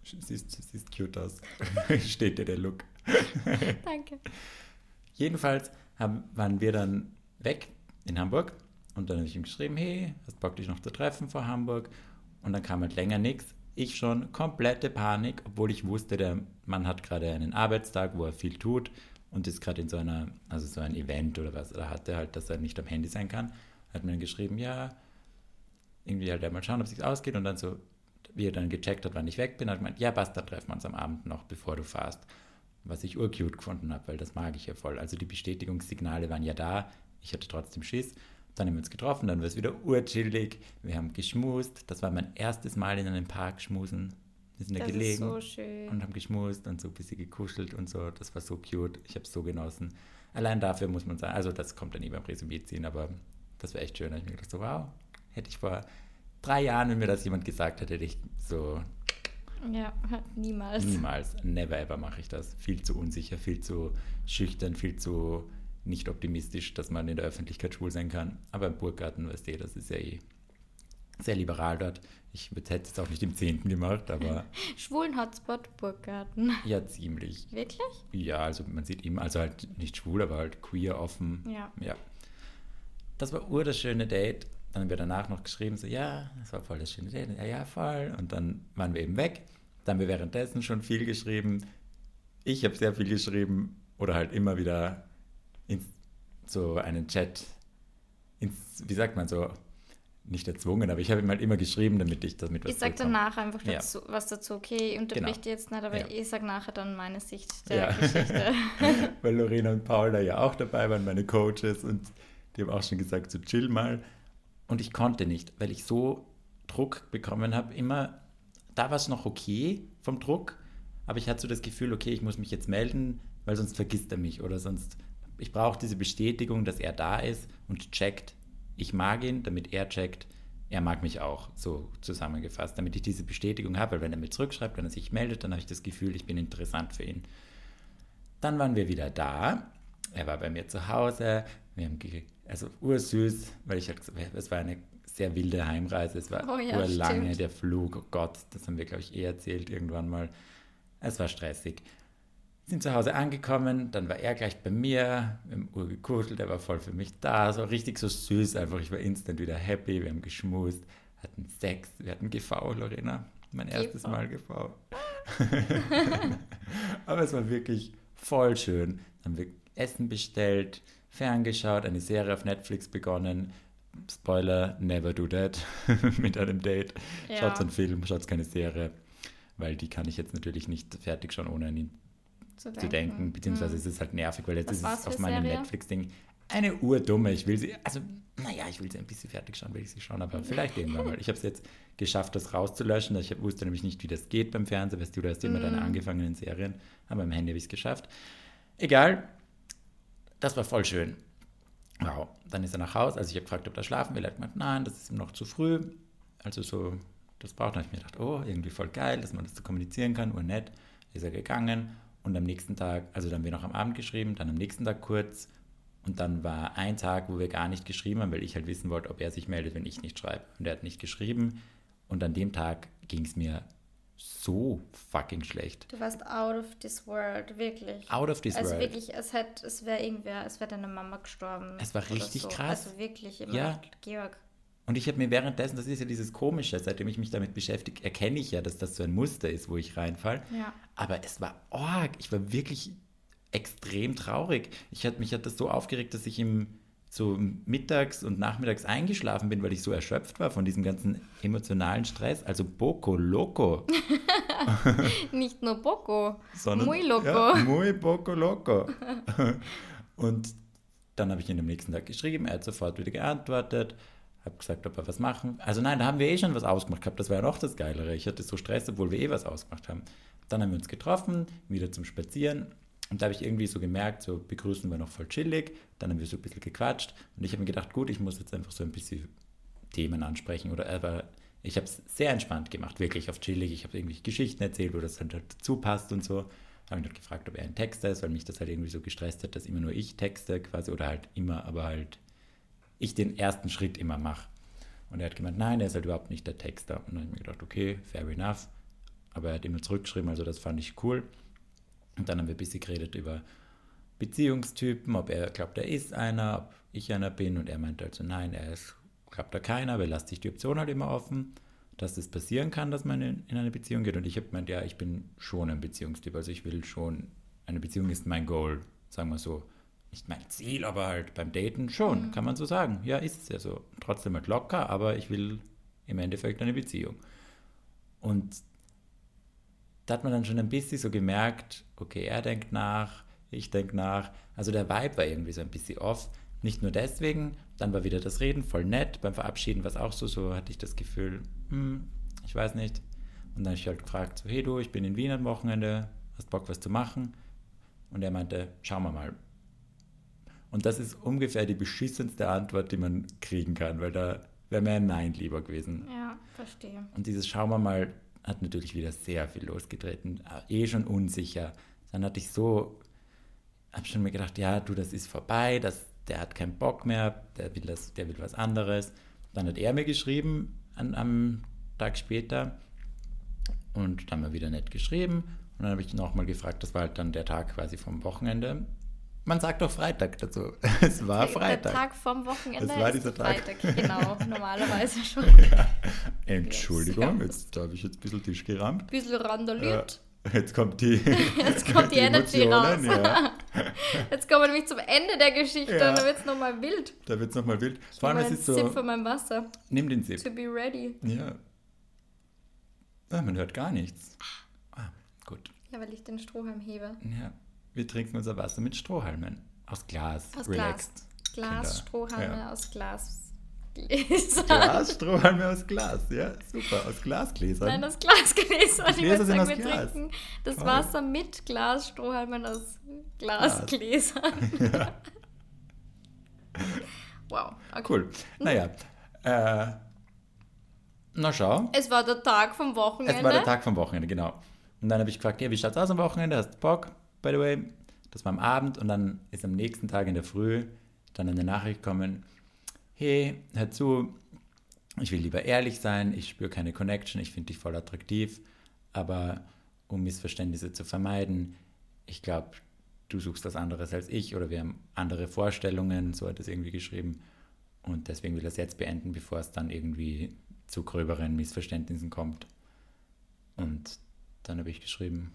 B: Siehst, siehst cute aus. Steht dir der Look.
A: Danke.
B: Jedenfalls haben, waren wir dann weg in Hamburg und dann habe ich ihm geschrieben, hey, hast Bock dich noch zu treffen vor Hamburg? Und dann kam halt länger nichts. Ich schon komplette Panik, obwohl ich wusste, der Mann hat gerade einen Arbeitstag, wo er viel tut und ist gerade in so einer, also so ein Event oder was, da hat er halt, dass er nicht am Handy sein kann. Hat mir dann geschrieben, ja, irgendwie halt mal schauen, ob es sich ausgeht und dann so, wie er dann gecheckt hat, wann ich weg bin, hat gemeint, ja, passt, dann treffen wir uns am Abend noch, bevor du fahrst. Was ich urcute gefunden habe, weil das mag ich ja voll. Also die Bestätigungssignale waren ja da, ich hatte trotzdem Schiss. Dann haben wir uns getroffen, dann war es wieder urchillig. Wir haben geschmust. Das war mein erstes Mal in einem Park schmusen. Wir sind da
A: Das
B: gelegen
A: so schön.
B: und haben geschmust und so ein bisschen gekuschelt und so. Das war so cute. Ich habe es so genossen. Allein dafür muss man sagen, also das kommt dann nie beim Resümee ziehen, aber das war echt schön. Da hab ich mir gedacht, so wow, hätte ich vor drei Jahren, wenn mir das jemand gesagt hätte, hätte ich so
A: Ja, niemals.
B: Niemals, never ever mache ich das. Viel zu unsicher, viel zu schüchtern, viel zu nicht optimistisch, dass man in der Öffentlichkeit schwul sein kann. Aber im Burggarten, weißt du, das ist ja eh sehr liberal dort. Ich hätte es auch nicht im 10. gemacht, aber
A: Schwulen Hotspot Burggarten.
B: ja, ziemlich.
A: Wirklich?
B: Ja, also man sieht immer, also halt nicht schwul, aber halt queer, offen.
A: Ja.
B: Ja. Das war ur das schöne Date. dann haben wir danach noch geschrieben, so, ja, das war voll das schöne Date. Ja, ja, voll. Und dann waren wir eben weg. Dann haben wir währenddessen schon viel geschrieben. Ich habe sehr viel geschrieben oder halt immer wieder so einen Chat, ins, wie sagt man so, nicht erzwungen, aber ich habe ihm halt immer geschrieben, damit ich damit
A: was Ich sage dann nachher einfach dazu, ja. was dazu. Okay, ich unterbreche genau. jetzt nicht, aber ja. ich sage nachher dann meine Sicht der ja. Geschichte.
B: Weil Lorena und Paula ja auch dabei waren, meine Coaches, und die haben auch schon gesagt, so chill mal. Und ich konnte nicht, weil ich so Druck bekommen habe. Immer, da war es noch okay vom Druck, aber ich hatte so das Gefühl, okay, ich muss mich jetzt melden, weil sonst vergisst er mich oder sonst. Ich brauche diese Bestätigung, dass er da ist und checkt, ich mag ihn, damit er checkt, er mag mich auch, so zusammengefasst, damit ich diese Bestätigung habe, weil wenn er mir zurückschreibt, wenn er sich meldet, dann habe ich das Gefühl, ich bin interessant für ihn. Dann waren wir wieder da, er war bei mir zu Hause, wir haben also ursüß, weil ich halt, es war eine sehr wilde Heimreise, es war oh ja, urlange, stimmt. der Flug, oh Gott, das haben wir, glaube ich, eh erzählt irgendwann mal. Es war stressig. Sind zu Hause angekommen, dann war er gleich bei mir, wir haben Uhr gekuschelt, er war voll für mich da, so richtig so süß einfach. Ich war instant wieder happy, wir haben geschmust, hatten Sex, wir hatten GV, Lorena, mein GV. erstes Mal GV. Aber es war wirklich voll schön. Dann haben wir Essen bestellt, ferngeschaut, eine Serie auf Netflix begonnen. Spoiler, never do that mit einem Date. Ja. Schaut einen Film, schaut keine Serie, weil die kann ich jetzt natürlich nicht fertig schauen, ohne ihn zu denken. Zu denken beziehungsweise hm. es ist halt nervig, weil jetzt Was ist es auf meinem Netflix-Ding eine urdumme. Ich will sie, also, naja, ich will sie ein bisschen fertig schauen, will ich sie schauen, aber vielleicht irgendwann mal. Ich habe es jetzt geschafft, das rauszulöschen. Ich wusste nämlich nicht, wie das geht beim Fernsehen, weißt du, du hast immer mm. deine angefangenen Serien, aber beim Handy habe ich es geschafft. Egal, das war voll schön. Wow. Dann ist er nach Hause. Also ich habe gefragt, ob er schlafen will. Er hat gemeint, nein, das ist ihm noch zu früh. Also so, das braucht. Habe ich mir gedacht, oh, irgendwie voll geil, dass man das so kommunizieren kann. Urnett. Ist er gegangen. Und am nächsten Tag, also dann haben wir noch am Abend geschrieben, dann am nächsten Tag kurz. Und dann war ein Tag, wo wir gar nicht geschrieben haben, weil ich halt wissen wollte, ob er sich meldet, wenn ich nicht schreibe. Und er hat nicht geschrieben. Und an dem Tag ging es mir so fucking schlecht.
A: Du warst out of this world, wirklich.
B: Out of this
A: also
B: world.
A: Also wirklich, es, es wäre irgendwer, es wäre deine Mama gestorben.
B: Es war richtig
A: so.
B: krass.
A: Also wirklich, immer
B: ja.
A: Georg.
B: Und ich habe mir währenddessen, das ist ja dieses Komische, seitdem ich mich damit beschäftige, erkenne ich ja, dass das so ein Muster ist, wo ich reinfall.
A: Ja.
B: Aber es war arg. Ich war wirklich extrem traurig. Ich hat, mich hat das so aufgeregt, dass ich im so mittags und nachmittags eingeschlafen bin, weil ich so erschöpft war von diesem ganzen emotionalen Stress. Also Boco Loco.
A: Nicht nur Boco,
B: sondern
A: muy Loco.
B: Ja, muy Boco Loco. und dann habe ich ihn am nächsten Tag geschrieben, er hat sofort wieder geantwortet, habe gesagt, ob wir was machen. Also nein, da haben wir eh schon was ausgemacht gehabt, das war ja noch das Geilere. Ich hatte so Stress, obwohl wir eh was ausgemacht haben. Dann haben wir uns getroffen, wieder zum Spazieren und da habe ich irgendwie so gemerkt, so begrüßen wir noch voll chillig. Dann haben wir so ein bisschen gequatscht. Und ich habe mir gedacht, gut, ich muss jetzt einfach so ein bisschen Themen ansprechen. Oder aber ich habe es sehr entspannt gemacht, wirklich auf chillig. Ich habe irgendwie Geschichten erzählt, wo das halt dazu passt und so. Habe ihn dort gefragt, ob er ein Texter ist, weil mich das halt irgendwie so gestresst hat, dass immer nur ich texte quasi oder halt immer, aber halt ich den ersten Schritt immer mache. Und er hat gemeint, nein, er ist halt überhaupt nicht der Texter. Und dann habe ich mir gedacht, okay, fair enough. Aber er hat immer zurückgeschrieben, also das fand ich cool. Und dann haben wir ein bisschen geredet über Beziehungstypen, ob er glaubt, er ist einer, ob ich einer bin. Und er meinte also, nein, er ist, glaubt er keiner, aber lasst sich die Option halt immer offen, dass das passieren kann, dass man in, in eine Beziehung geht. Und ich habe gemeint, ja, ich bin schon ein Beziehungstyp. Also ich will schon, eine Beziehung ist mein Goal, sagen wir so. Nicht mein Ziel, aber halt beim Daten schon, mhm. kann man so sagen. Ja, ist es ja so. Trotzdem halt locker, aber ich will im Endeffekt eine Beziehung. Und da hat man dann schon ein bisschen so gemerkt, okay, er denkt nach, ich denke nach. Also der Vibe war irgendwie so ein bisschen off. Nicht nur deswegen, dann war wieder das Reden voll nett. Beim Verabschieden war es auch so, so hatte ich das Gefühl, hm, ich weiß nicht. Und dann habe ich halt gefragt, so, hey du, ich bin in Wien am Wochenende, hast Bock was zu machen? Und er meinte, schauen wir mal. Und das ist ungefähr die beschissenste Antwort, die man kriegen kann, weil da wäre mir ein Nein lieber gewesen.
A: Ja, verstehe.
B: Und dieses Schauen wir mal, hat natürlich wieder sehr viel losgetreten, äh, eh schon unsicher. Dann hatte ich so, habe schon mir gedacht, ja, du, das ist vorbei, das, der hat keinen Bock mehr, der will, das, der will was anderes. Dann hat er mir geschrieben an, am Tag später und dann haben wir wieder nett geschrieben und dann habe ich nochmal gefragt, das war halt dann der Tag quasi vom Wochenende. Man sagt doch Freitag dazu. Es war
A: Der
B: Freitag.
A: Tag vom Wochenende
B: Es war dieser Tag.
A: Freitag, genau, normalerweise schon.
B: Entschuldigung,
A: Yes.
B: jetzt habe ich jetzt ein bisschen Tisch gerammt.
A: Ein bisschen randaliert.
B: Äh, jetzt kommt die,
A: Jetzt kommt die Energy raus.
B: Ja,
A: Jetzt kommen wir nämlich zum Ende der Geschichte
B: Ja.
A: und dann wird es nochmal wild.
B: da wird es nochmal wild. Vor allem, es ist
A: Sip
B: so.
A: von meinem Wasser.
B: Nimm den Sip.
A: To be ready.
B: Ja. Ah, man hört gar nichts. Ah, gut.
A: Ja, weil ich den Strohhalm hebe.
B: Ja. Wir trinken unser Wasser mit Strohhalmen. Aus Glas.
A: Aus
B: Relaxed.
A: Glas. Glas,
B: Kinder.
A: Strohhalme
B: Ja.
A: aus Glas. Gläsern.
B: Glas, Strohhalme aus Glas. Ja, super. Aus Glasgläsern.
A: Nein, aus Glasgläsern. Ich
B: Gläser sind
A: sagen, wir
B: Glas.
A: trinken das
B: Toll.
A: Wasser mit Glas, Strohhalmen aus Glasgläsern.
B: Ja,
A: Wow. Okay.
B: cool. Naja. Äh, na schau.
A: Es war der Tag vom Wochenende.
B: Es war der Tag vom Wochenende, genau. Und dann habe ich gefragt, ja, wie schaut's aus am Wochenende? Hast du Bock? By the way, das war am Abend und dann ist am nächsten Tag in der Früh dann eine Nachricht gekommen, hey, hör zu, ich will lieber ehrlich sein, ich spüre keine Connection, ich finde dich voll attraktiv, aber um Missverständnisse zu vermeiden, ich glaube, du suchst was anderes als ich oder wir haben andere Vorstellungen, so hat es irgendwie geschrieben. Und deswegen will es jetzt beenden, bevor es dann irgendwie zu gröberen Missverständnissen kommt. Und dann habe ich geschrieben,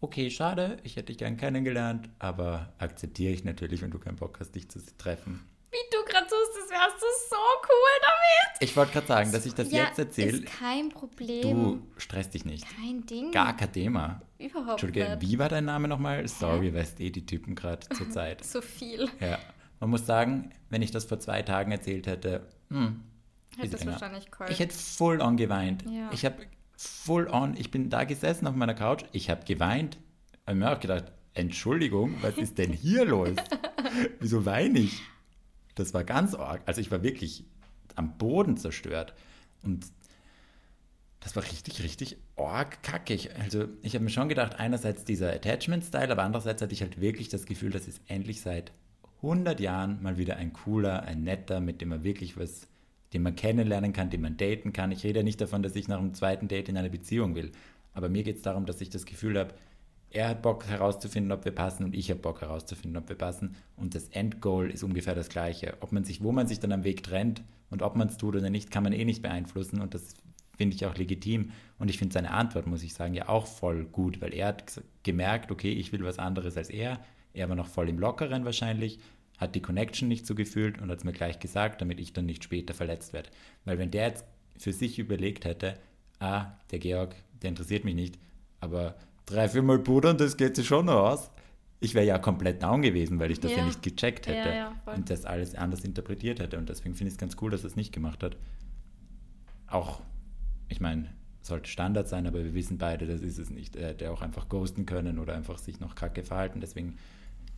B: okay, schade, ich hätte dich gern kennengelernt, aber akzeptiere ich natürlich, wenn du keinen Bock hast, dich zu treffen.
A: Wie du gerade tust, das wärst du so cool damit.
B: Ich wollte gerade sagen, dass ich das
A: ja,
B: jetzt erzähle.
A: Ist kein Problem.
B: Du stresst dich nicht.
A: Kein Ding.
B: Gar kein Thema.
A: Überhaupt
B: Entschuldige,
A: nicht.
B: wie war dein Name nochmal? Sorry, weißt eh die Typen gerade zur Zeit.
A: So viel.
B: Ja. Man muss sagen, wenn ich das vor zwei Tagen erzählt hätte, hm,
A: Hätte es wahrscheinlich geheult.
B: Ich hätte full on geweint.
A: Ja.
B: Ich habe full on, ich bin da gesessen auf meiner Couch, ich habe geweint. Habe mir auch gedacht, Entschuldigung, was ist denn hier los? Wieso weine ich? Das war ganz arg. Also ich war wirklich am Boden zerstört. Und das war richtig, richtig arg kackig. Also ich habe mir schon gedacht, einerseits dieser Attachment-Style, aber andererseits hatte ich halt wirklich das Gefühl, das ist endlich seit 100 Jahren mal wieder ein cooler, ein netter, mit dem man wirklich was, den man kennenlernen kann, den man daten kann. Ich rede ja nicht davon, dass ich nach einem zweiten Date in eine Beziehung will. Aber mir geht es darum, dass ich das Gefühl habe, er hat Bock herauszufinden, ob wir passen und ich habe Bock herauszufinden, ob wir passen. Und das Endgoal ist ungefähr das gleiche. Ob man sich, wo man sich dann am Weg trennt und ob man es tut oder nicht, kann man eh nicht beeinflussen. Und das finde ich auch legitim. Und ich finde seine Antwort, muss ich sagen, ja auch voll gut, weil er hat gemerkt, okay, ich will was anderes als er. Er war noch voll im Lockeren wahrscheinlich, hat die Connection nicht so gefühlt und hat es mir gleich gesagt, damit ich dann nicht später verletzt werde. Weil wenn der jetzt für sich überlegt hätte, ah, der Georg, der interessiert mich nicht, aber drei, viermal pudern, das geht sich schon noch aus. Ich wäre ja komplett down gewesen, weil ich das ja,
A: Ja.
B: nicht gecheckt hätte
A: Ja, ja,
B: und das alles anders interpretiert hätte. Und deswegen finde ich es ganz cool, dass er es nicht gemacht hat. Auch, ich meine, sollte Standard sein, aber wir wissen beide, das ist es nicht. Er hätte auch einfach ghosten können oder einfach sich noch kacke verhalten. Deswegen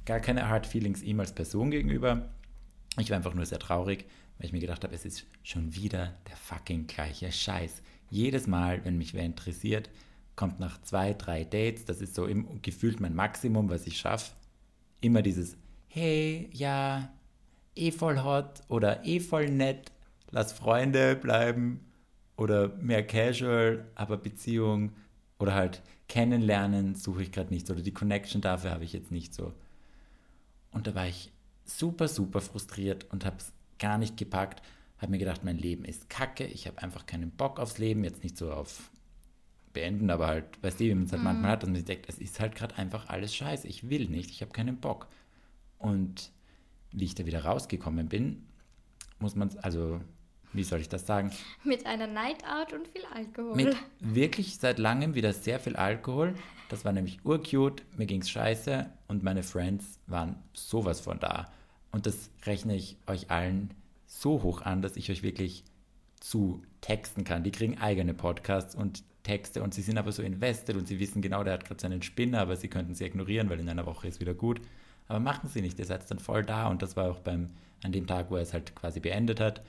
B: gar keine Hard Feelings ihm als Person gegenüber. Ich war einfach nur sehr traurig, weil ich mir gedacht habe, es ist schon wieder der fucking gleiche Scheiß. Jedes Mal, wenn mich wer interessiert, kommt nach zwei, drei Dates, das ist so im, gefühlt mein Maximum, was ich schaffe, immer dieses, hey, ja, eh voll hot oder eh voll nett, lass Freunde bleiben oder mehr casual, aber Beziehung oder halt kennenlernen suche ich gerade nicht oder die Connection dafür habe ich jetzt nicht so. Und da war ich super, super frustriert und habe es gar nicht gepackt. Habe mir gedacht, mein Leben ist kacke. Ich habe einfach keinen Bock aufs Leben. Jetzt nicht so auf beenden, aber halt, weißt du, wie man es halt manchmal hat und man sich denkt, es ist halt gerade einfach alles scheiße. Ich will nicht, ich habe keinen Bock. Und wie ich da wieder rausgekommen bin, muss man, also, wie soll ich das sagen?
A: Mit einer Night Out und viel Alkohol.
B: Mit wirklich seit langem wieder sehr viel Alkohol. Das war nämlich urcute, mir ging's scheiße und meine Friends waren sowas von da. Und das rechne ich euch allen so hoch an, dass ich euch wirklich zu texten kann. Die kriegen eigene Podcasts und Texte und sie sind aber so invested und sie wissen genau, der hat gerade seinen Spinner, aber sie könnten sie ignorieren, weil in einer Woche ist wieder gut. Aber machen sie nicht, ihr seid dann voll da und das war auch beim, an dem Tag, wo er es halt quasi beendet hat,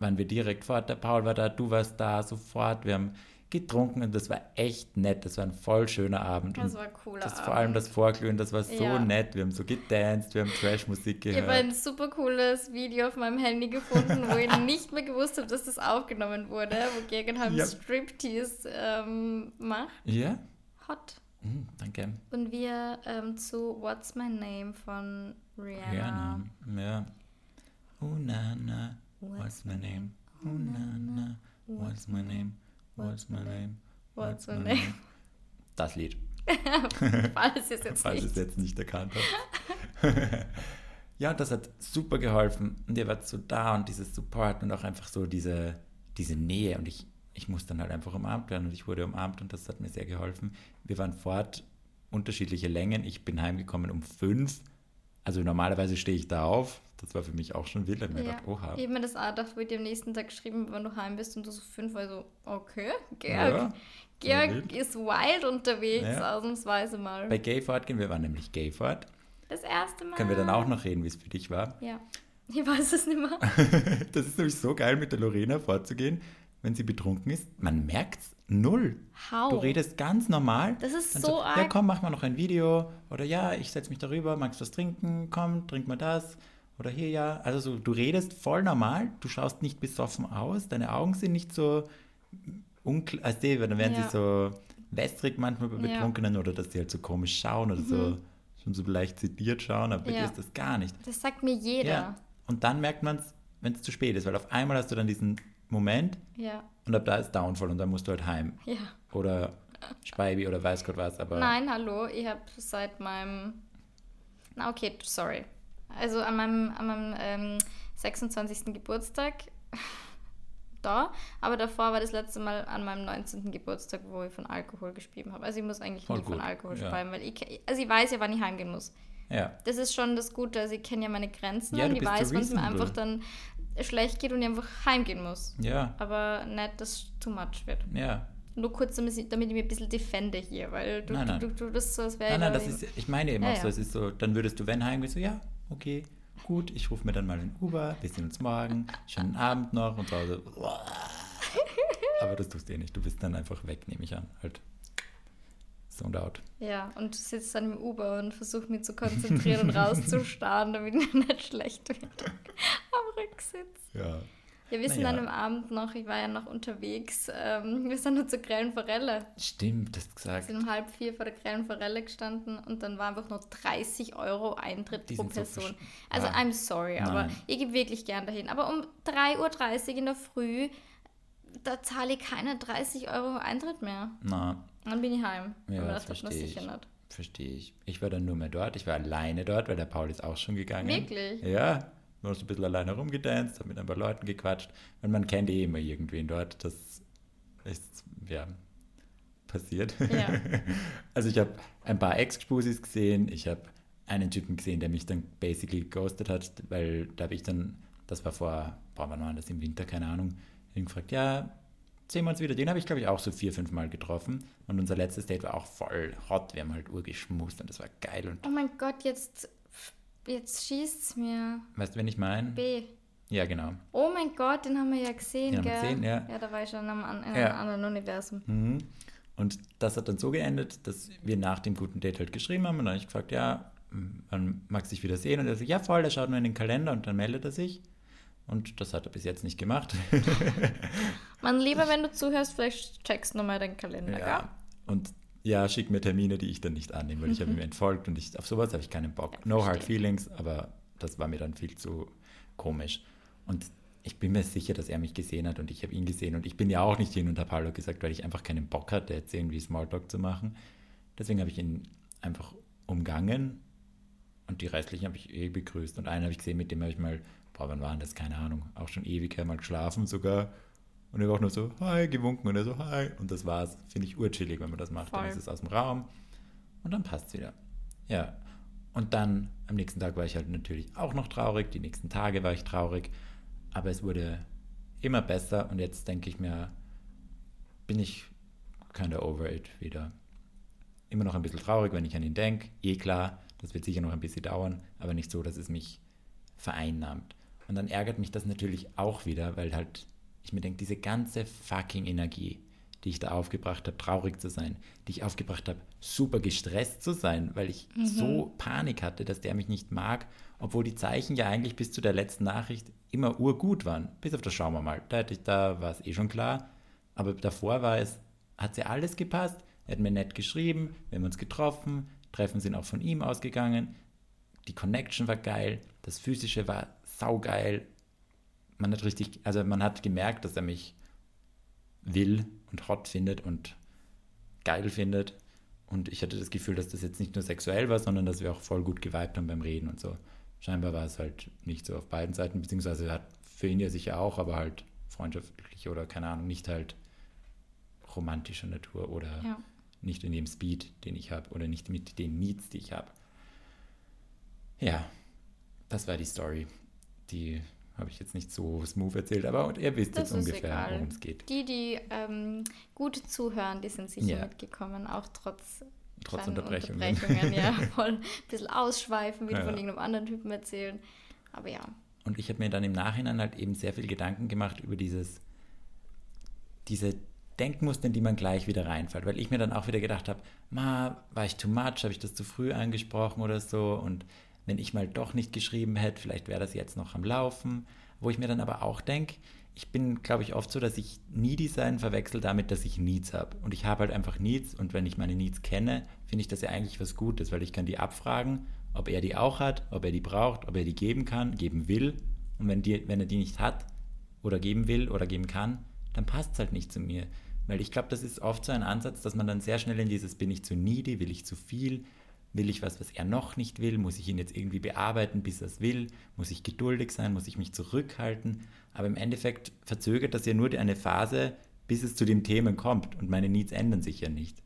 B: waren wir direkt fort. Der Paul war da, du warst da, sofort. Wir haben getrunken und das war echt nett. Das war ein voll schöner Abend.
A: Das war cooler
B: das,
A: Abend.
B: vor allem das Vorglühen, das war so
A: Ja.
B: nett. Wir haben so gedanced, wir haben Trash-Musik
A: Ich habe
B: gehört.
A: ein super cooles Video auf meinem Handy gefunden, wo ich nicht mehr gewusst habe, dass das aufgenommen wurde, wo Gegenheim
B: Ja.
A: Striptease ähm, macht.
B: Ja?
A: Hot.
B: Mm, danke.
A: Und wir ähm, zu What's My Name von Rihanna.
B: Rihanna. Ja. Oh na na, what's my name? Oh na na, what's my name? What's my name?
A: What's my name?
B: Das Lied,
A: Falls ihr es jetzt
B: falls
A: nicht.
B: es jetzt nicht erkannt habt. ja, und das hat super geholfen. Und ihr wart so da und dieses Support und auch einfach so diese, diese Nähe. Und ich, ich musste dann halt einfach umarmt werden und ich wurde umarmt und das hat mir sehr geholfen. Wir waren fort, unterschiedliche Längen. Ich bin heimgekommen um fünf. Also normalerweise stehe ich da auf. Das war für mich auch schon wild. Ich hab mir
A: Ja.
B: gedacht, oha.
A: Ich habe mir das auch gedacht, wo ich dir am nächsten Tag geschrieben wenn du heim bist und du so fünf ich so, okay, Georg.
B: Ja,
A: Georg
B: wild.
A: ist wild unterwegs,
B: Ja.
A: ausnahmsweise mal.
B: Bei Gayford gehen wir, waren nämlich Gayford.
A: das erste Mal.
B: Können wir dann auch noch reden, wie es für dich war?
A: Ja. Ich weiß es nicht mehr.
B: Das ist nämlich so geil, mit der Lorena vorzugehen, wenn sie betrunken ist. Man merkt's null.
A: How?
B: Du redest ganz normal.
A: Das ist so
B: Ja,
A: arg.
B: komm, mach mal noch ein Video. Oder ja, ich setze mich darüber, magst du was trinken? Komm, trink mal das. Oder hier, ja. Also so, du redest voll normal. Du schaust nicht besoffen aus. Deine Augen sind nicht so unklar. Also, die, dann werden
A: Ja.
B: sie so wässrig manchmal bei
A: Ja. Mhm.
B: Betrunkenen oder dass sie halt so komisch schauen oder so schon so leicht sediert schauen. Aber bei
A: Ja.
B: dir ist das gar nicht.
A: Das sagt mir jeder.
B: Ja. Und dann merkt man es, wenn es zu spät ist, weil auf einmal hast du dann diesen Moment
A: Ja.
B: und ab da ist Downfall und dann musst du halt heim.
A: Ja.
B: Oder Speibi oder weiß Gott was, aber
A: Nein, hallo, ich habe seit meinem. Na, okay, sorry. Also an meinem, an meinem ähm, 26. Geburtstag da, aber davor war das letzte Mal an meinem 19. Geburtstag, wo ich von Alkohol gespielt habe. Also ich muss eigentlich
B: Voll
A: nie von
B: gut,
A: Alkohol
B: ja.
A: speiben, weil ich, also ich weiß ja, wann ich heimgehen muss.
B: ja.
A: Das ist schon das Gute, also ich kenne ja meine Grenzen
B: Ja,
A: und ich weiß, wenn es mir einfach dann schlecht geht und ich einfach heimgehen muss.
B: Ja,
A: Aber nicht, dass es too much wird.
B: ja.
A: Nur kurz, damit ich mich ein bisschen defende hier, weil du,
B: Nein, nein.
A: du, du, du das so, als wäre
B: Nein, nein,
A: da-
B: das ist, ich meine eben
A: Ja,
B: auch so, es ist so, dann würdest du, wenn heimgehen, so, ja, okay, gut, ich rufe mir dann mal ein Uber, wir sehen uns morgen, schönen Abend noch und so. Also, aber das tust du eh nicht, du bist dann einfach weg, nehme ich an, halt zoned out.
A: Ja, und sitze dann im Uber und versuche mich zu konzentrieren und rauszustarren, damit mir nicht schlecht wird am Rücksitz.
B: Ja.
A: Ja, wir sind
B: Naja.
A: dann am Abend noch, ich war ja noch unterwegs, ähm, wir sind nur zur Grellen Forelle.
B: Stimmt, das
A: Wir
B: gesagt.
A: sind um halb vier vor der Grellen Forelle gestanden und dann war einfach nur 30 Euro Eintritt
B: Die
A: pro
B: so
A: Person.
B: versch-
A: also
B: Ah.
A: I'm sorry, aber
B: Nein.
A: ich gehe wirklich gern dahin. Aber um 3.30 Uhr in der Früh, da zahle ich keine 30 Euro Eintritt mehr.
B: Na,
A: Dann bin ich heim.
B: Ja,
A: aber
B: das verstehe
A: sicher
B: ich.
A: nicht.
B: Verstehe ich. Ich war dann nur mehr dort. Ich war alleine dort, weil der Paul ist auch schon gegangen.
A: Wirklich?
B: Ja. Nur so ein bisschen alleine rumgedanced, habe mit ein paar Leuten gequatscht. Und man kennt eh immer irgendwen dort. Das ist, ja, passiert.
A: Ja.
B: Also ich habe ein paar Ex-Spusis gesehen. Ich habe einen Typen gesehen, der mich dann basically ghostet hat, weil da habe ich dann, das war vor, boah, wann war das, im Winter, keine Ahnung, ihn gefragt, ja, sehen wir uns wieder. Den habe ich, glaube ich, auch so vier, fünf Mal getroffen. Und unser letztes Date war auch voll hot. Wir haben halt urgeschmust und das war geil. Und
A: Oh mein Gott, jetzt, jetzt schießt's mir.
B: weißt du, wen ich meine?
A: B.
B: Ja, genau.
A: Oh mein Gott, den haben wir ja gesehen,
B: Den haben wir
A: gell?
B: gesehen, ja.
A: Ja, da war ich schon am, in
B: Ja.
A: einem anderen Universum.
B: Mhm. Und das hat dann so geendet, dass wir nach dem guten Date halt geschrieben haben und dann habe ich gefragt, ja, wann magst du dich wieder sehen? Und er sagt, ja voll, er schaut nur in den Kalender und dann meldet er sich. Und das hat er bis jetzt nicht gemacht.
A: Man, lieber, wenn du zuhörst, vielleicht checkst du nochmal deinen Kalender, gell?
B: ja. Und ja, schick mir Termine, die ich dann nicht annehme, weil ich habe ihm entfolgt und ich, auf sowas habe ich keinen Bock.
A: Ja,
B: no hard feelings, aber das war mir dann viel zu komisch. Und ich bin mir sicher, dass er mich gesehen hat und ich habe ihn gesehen und ich bin ja auch nicht hin und habe Hallo gesagt, weil ich einfach keinen Bock hatte, jetzt irgendwie Smalltalk zu machen. Deswegen habe ich ihn einfach umgangen und die restlichen habe ich eh begrüßt. Und einen habe ich gesehen, mit dem habe ich mal, boah, wann war denn das? Keine Ahnung, auch schon ewig her mal geschlafen sogar. Und er war auch nur so, hi, gewunken und er so, hi. Und das war's. Finde ich urchillig, wenn man das macht. Dann
A: Voll.
B: ist es aus dem Raum und dann passt es wieder. Ja. Und dann am nächsten Tag war ich halt natürlich auch noch traurig. Die nächsten Tage war ich traurig. Aber es wurde immer besser und jetzt denke ich mir, bin ich kinda over it wieder. Immer noch ein bisschen traurig, wenn ich an ihn denke. Eh klar, das wird sicher noch ein bisschen dauern, aber nicht so, dass es mich vereinnahmt. Und dann ärgert mich das natürlich auch wieder, weil halt ich mir denke, diese ganze fucking Energie, die ich da aufgebracht habe, traurig zu sein, die ich aufgebracht habe, super gestresst zu sein, weil ich so Panik hatte, dass der mich nicht mag, obwohl die Zeichen ja eigentlich bis zu der letzten Nachricht immer urgut waren. Bis auf das schauen wir mal. Da, hätte ich, da war es eh schon klar. Aber davor war es, hat ja alles gepasst. Er hat mir nett geschrieben, wir haben uns getroffen, Treffen sind auch von ihm ausgegangen. Die Connection war geil, das Physische war saugeil. Man hat richtig, also man hat gemerkt, dass er mich will und hot findet und geil findet. Und ich hatte das Gefühl, dass das jetzt nicht nur sexuell war, sondern dass wir auch voll gut geweibt haben beim Reden und so. Scheinbar war es halt nicht so auf beiden Seiten, beziehungsweise hat für ihn ja sicher auch, aber halt freundschaftlich oder keine Ahnung, nicht halt romantischer Natur oder ja. nicht in dem Speed, den ich habe oder nicht mit den Needs, die ich habe. Ja, das war die Story. Die habe ich jetzt nicht so smooth erzählt, aber ihr wisst das jetzt ungefähr, worum es geht.
A: Die, die ähm, gut zuhören, die sind sicher ja. mitgekommen, auch trotz
B: Trotz Unterbrechungen.
A: Unterbrechungen. ja, voll ein bisschen ausschweifen, wieder ja. von irgendeinem anderen Typen erzählen. Aber ja.
B: Und ich habe mir dann im Nachhinein halt eben sehr viel Gedanken gemacht über dieses, diese Denkmuster, in die man gleich wieder reinfällt. Weil ich mir dann auch wieder gedacht habe, ma, war ich too much, habe ich das zu früh angesprochen oder so und wenn ich mal doch nicht geschrieben hätte, vielleicht wäre das jetzt noch am Laufen. Wo ich mir dann aber auch denke, ich bin, glaube ich, oft so, dass ich Needy sein verwechsel damit, dass ich Needs habe. Und ich habe halt einfach Needs und wenn ich meine Needs kenne, finde ich das ja eigentlich was Gutes, weil ich kann die abfragen, ob er die auch hat, ob er die braucht, ob er die geben kann, geben will. Und wenn, die, wenn er die nicht hat oder geben will oder geben kann, dann passt es halt nicht zu mir. Weil ich glaube, das ist oft so ein Ansatz, dass man dann sehr schnell in dieses bin ich zu needy, will ich zu viel, Will ich was, was er noch nicht will? Muss ich ihn jetzt irgendwie bearbeiten, bis er es will? Muss ich geduldig sein? Muss ich mich zurückhalten? Aber im Endeffekt verzögert das ja nur eine Phase, bis es zu den Themen kommt. Und meine Needs ändern sich ja nicht.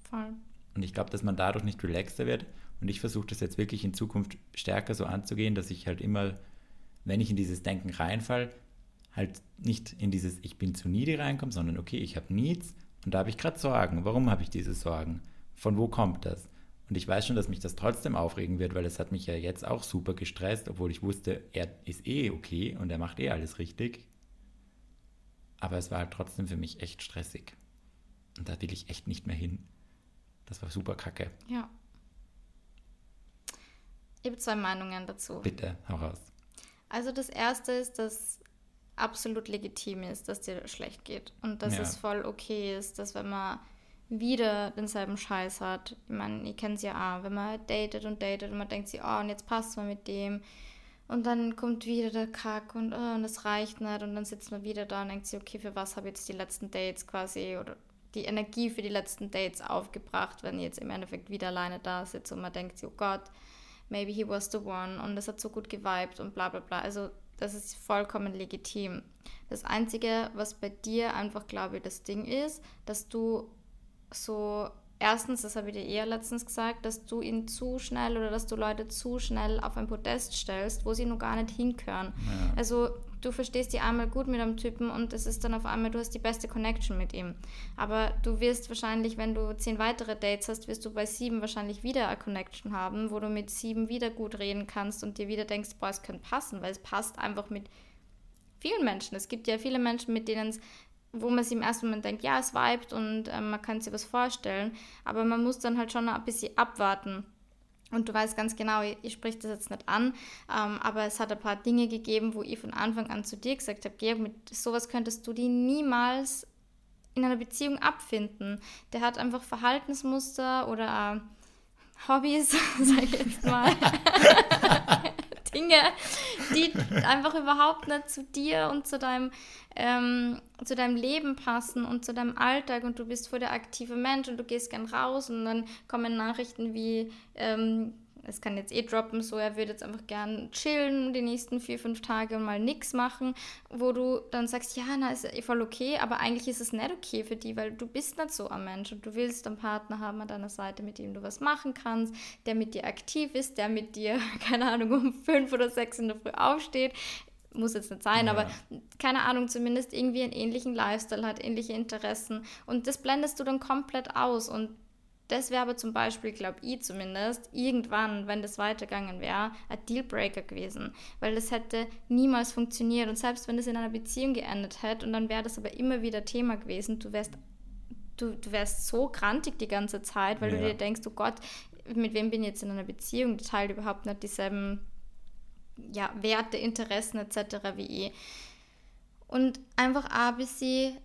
A: Voll.
B: Und ich glaube, dass man dadurch nicht relaxter wird. Und ich versuche das jetzt wirklich in Zukunft stärker so anzugehen, dass ich halt immer, wenn ich in dieses Denken reinfall, halt nicht in dieses Ich bin zu needy reinkomme, sondern okay, ich habe Needs und da habe ich gerade Sorgen. Warum habe ich diese Sorgen? Von wo kommt das? Und ich weiß schon, dass mich das trotzdem aufregen wird, weil es hat mich ja jetzt auch super gestresst, obwohl ich wusste, er ist eh okay und er macht eh alles richtig. Aber es war halt trotzdem für mich echt stressig. Und da will ich echt nicht mehr hin. Das war super kacke.
A: Ja. Ich habe zwei Meinungen dazu.
B: Bitte, hau raus.
A: Also das erste ist, dass absolut legitim ist, dass dir schlecht geht. Und dass ja. es voll okay ist, dass wenn man wieder denselben Scheiß hat. Ich meine, ihr kennt es ja auch, wenn man datet und datet und man denkt sich, oh, und jetzt passt man mit dem. Und dann kommt wieder der Kack und, oh, und das reicht nicht. Und dann sitzt man wieder da und denkt sich, okay, für was habe ich jetzt die letzten Dates quasi oder die Energie für die letzten Dates aufgebracht, wenn ich jetzt im Endeffekt wieder alleine da sitze und man denkt sich, oh Gott, maybe he was the one und es hat so gut geweibt und bla bla bla. Also das ist vollkommen legitim. Das Einzige, was bei dir einfach, glaube ich, das Ding ist, dass du so, erstens, das habe ich dir eher letztens gesagt, dass du ihn zu schnell oder dass du Leute zu schnell auf ein Podest stellst, wo sie noch gar nicht hinkören. Ja. Also du verstehst die einmal gut mit einem Typen und es ist dann auf einmal, du hast die beste Connection mit ihm. Aber du wirst wahrscheinlich, wenn du zehn weitere Dates hast, wirst du bei sieben wahrscheinlich wieder eine Connection haben, wo du mit sieben wieder gut reden kannst und dir wieder denkst, boah, es könnte passen, weil es passt einfach mit vielen Menschen. Es gibt ja viele Menschen, mit denen es wo man sich im ersten Moment denkt, ja, es vibet und äh, man kann sich was vorstellen, aber man muss dann halt schon ein bisschen abwarten. Und du weißt ganz genau, ich, ich spreche das jetzt nicht an, ähm, aber es hat ein paar Dinge gegeben, wo ich von Anfang an zu dir gesagt habe, Georg, mit sowas könntest du die niemals in einer Beziehung abfinden. Der hat einfach Verhaltensmuster oder äh, Hobbys, sag ich jetzt mal. Dinge, die einfach überhaupt nicht zu dir und zu deinem, ähm, zu deinem Leben passen und zu deinem Alltag. Und du bist voll der aktive Mensch und du gehst gern raus und dann kommen Nachrichten wie, ähm, es kann jetzt eh droppen, so er würde jetzt einfach gern chillen die nächsten vier, fünf Tage und mal nichts machen, wo du dann sagst, ja, na, ist eh voll okay, aber eigentlich ist es nicht okay für die, weil du bist nicht so ein Mensch und du willst einen Partner haben an deiner Seite, mit dem du was machen kannst, der mit dir aktiv ist, der mit dir, keine Ahnung, um fünf oder sechs in der Früh aufsteht, muss jetzt nicht sein, ja. aber keine Ahnung, zumindest irgendwie einen ähnlichen Lifestyle hat, ähnliche Interessen und das blendest du dann komplett aus und das wäre aber zum Beispiel, glaube ich zumindest, irgendwann, wenn das weitergegangen wäre, ein Dealbreaker gewesen. Weil das hätte niemals funktioniert. Und selbst wenn das in einer Beziehung geendet hätte und dann wäre das aber immer wieder Thema gewesen, du wärst, du, du wärst so krantig die ganze Zeit, weil ja. du dir denkst, oh Gott, mit wem bin ich jetzt in einer Beziehung? Die teilt überhaupt nicht dieselben ja, Werte, Interessen etc. wie ich. Und einfach ein bisschen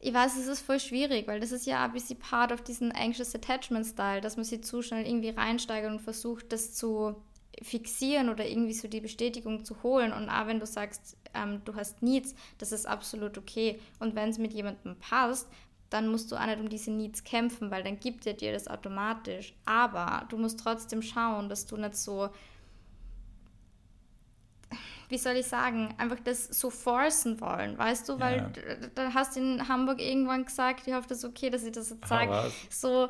A: ich weiß, es ist voll schwierig, weil das ist ja ein bisschen part of diesen anxious attachment Style, dass man sich zu schnell irgendwie reinsteigert und versucht, das zu fixieren oder irgendwie so die Bestätigung zu holen. Und auch wenn du sagst, ähm, du hast Needs, das ist absolut okay. Und wenn es mit jemandem passt, dann musst du auch nicht um diese Needs kämpfen, weil dann gibt er dir das automatisch. Aber du musst trotzdem schauen, dass du nicht so wie soll ich sagen, einfach das so forcen wollen, weißt du? Weil ja. da hast du in Hamburg irgendwann gesagt, ich hoffe, das ist okay, dass ich das jetzt sage, so,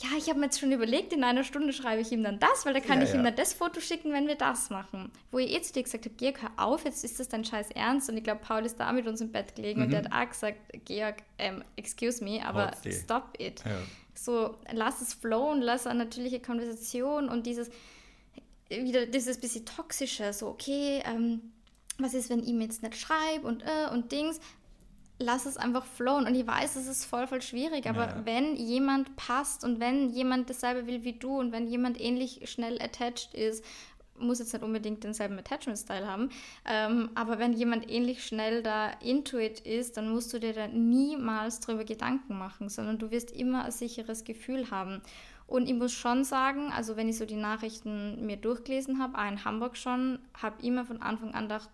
A: ja, ich habe mir jetzt schon überlegt, in einer Stunde schreibe ich ihm dann das, weil da kann ja, ich ja. ihm dann das Foto schicken, wenn wir das machen. Wo ich eh zu dir gesagt habe, Georg, hör auf, jetzt ist das dein scheiß Ernst. Und ich glaube, Paul ist da mit uns im Bett gelegen mhm. und der hat auch gesagt, Georg, ähm, excuse me, aber stop it. Ja. So, lass es flowen, lass eine natürliche Konversation und dieses, wieder dieses bisschen toxische, so, okay, ähm, was ist, wenn ich mir jetzt nicht schreibe und äh, und Dings. Lass es einfach flowen. Und ich weiß, es ist voll, voll schwierig, aber ja. wenn jemand passt und wenn jemand dasselbe will wie du und wenn jemand ähnlich schnell attached ist, muss jetzt nicht unbedingt denselben Attachment-Style haben, ähm, aber wenn jemand ähnlich schnell da into it ist, dann musst du dir da niemals drüber Gedanken machen, sondern du wirst immer ein sicheres Gefühl haben. Und ich muss schon sagen, also wenn ich so die Nachrichten mir durchgelesen habe, auch in Hamburg schon, habe ich immer von Anfang an gedacht,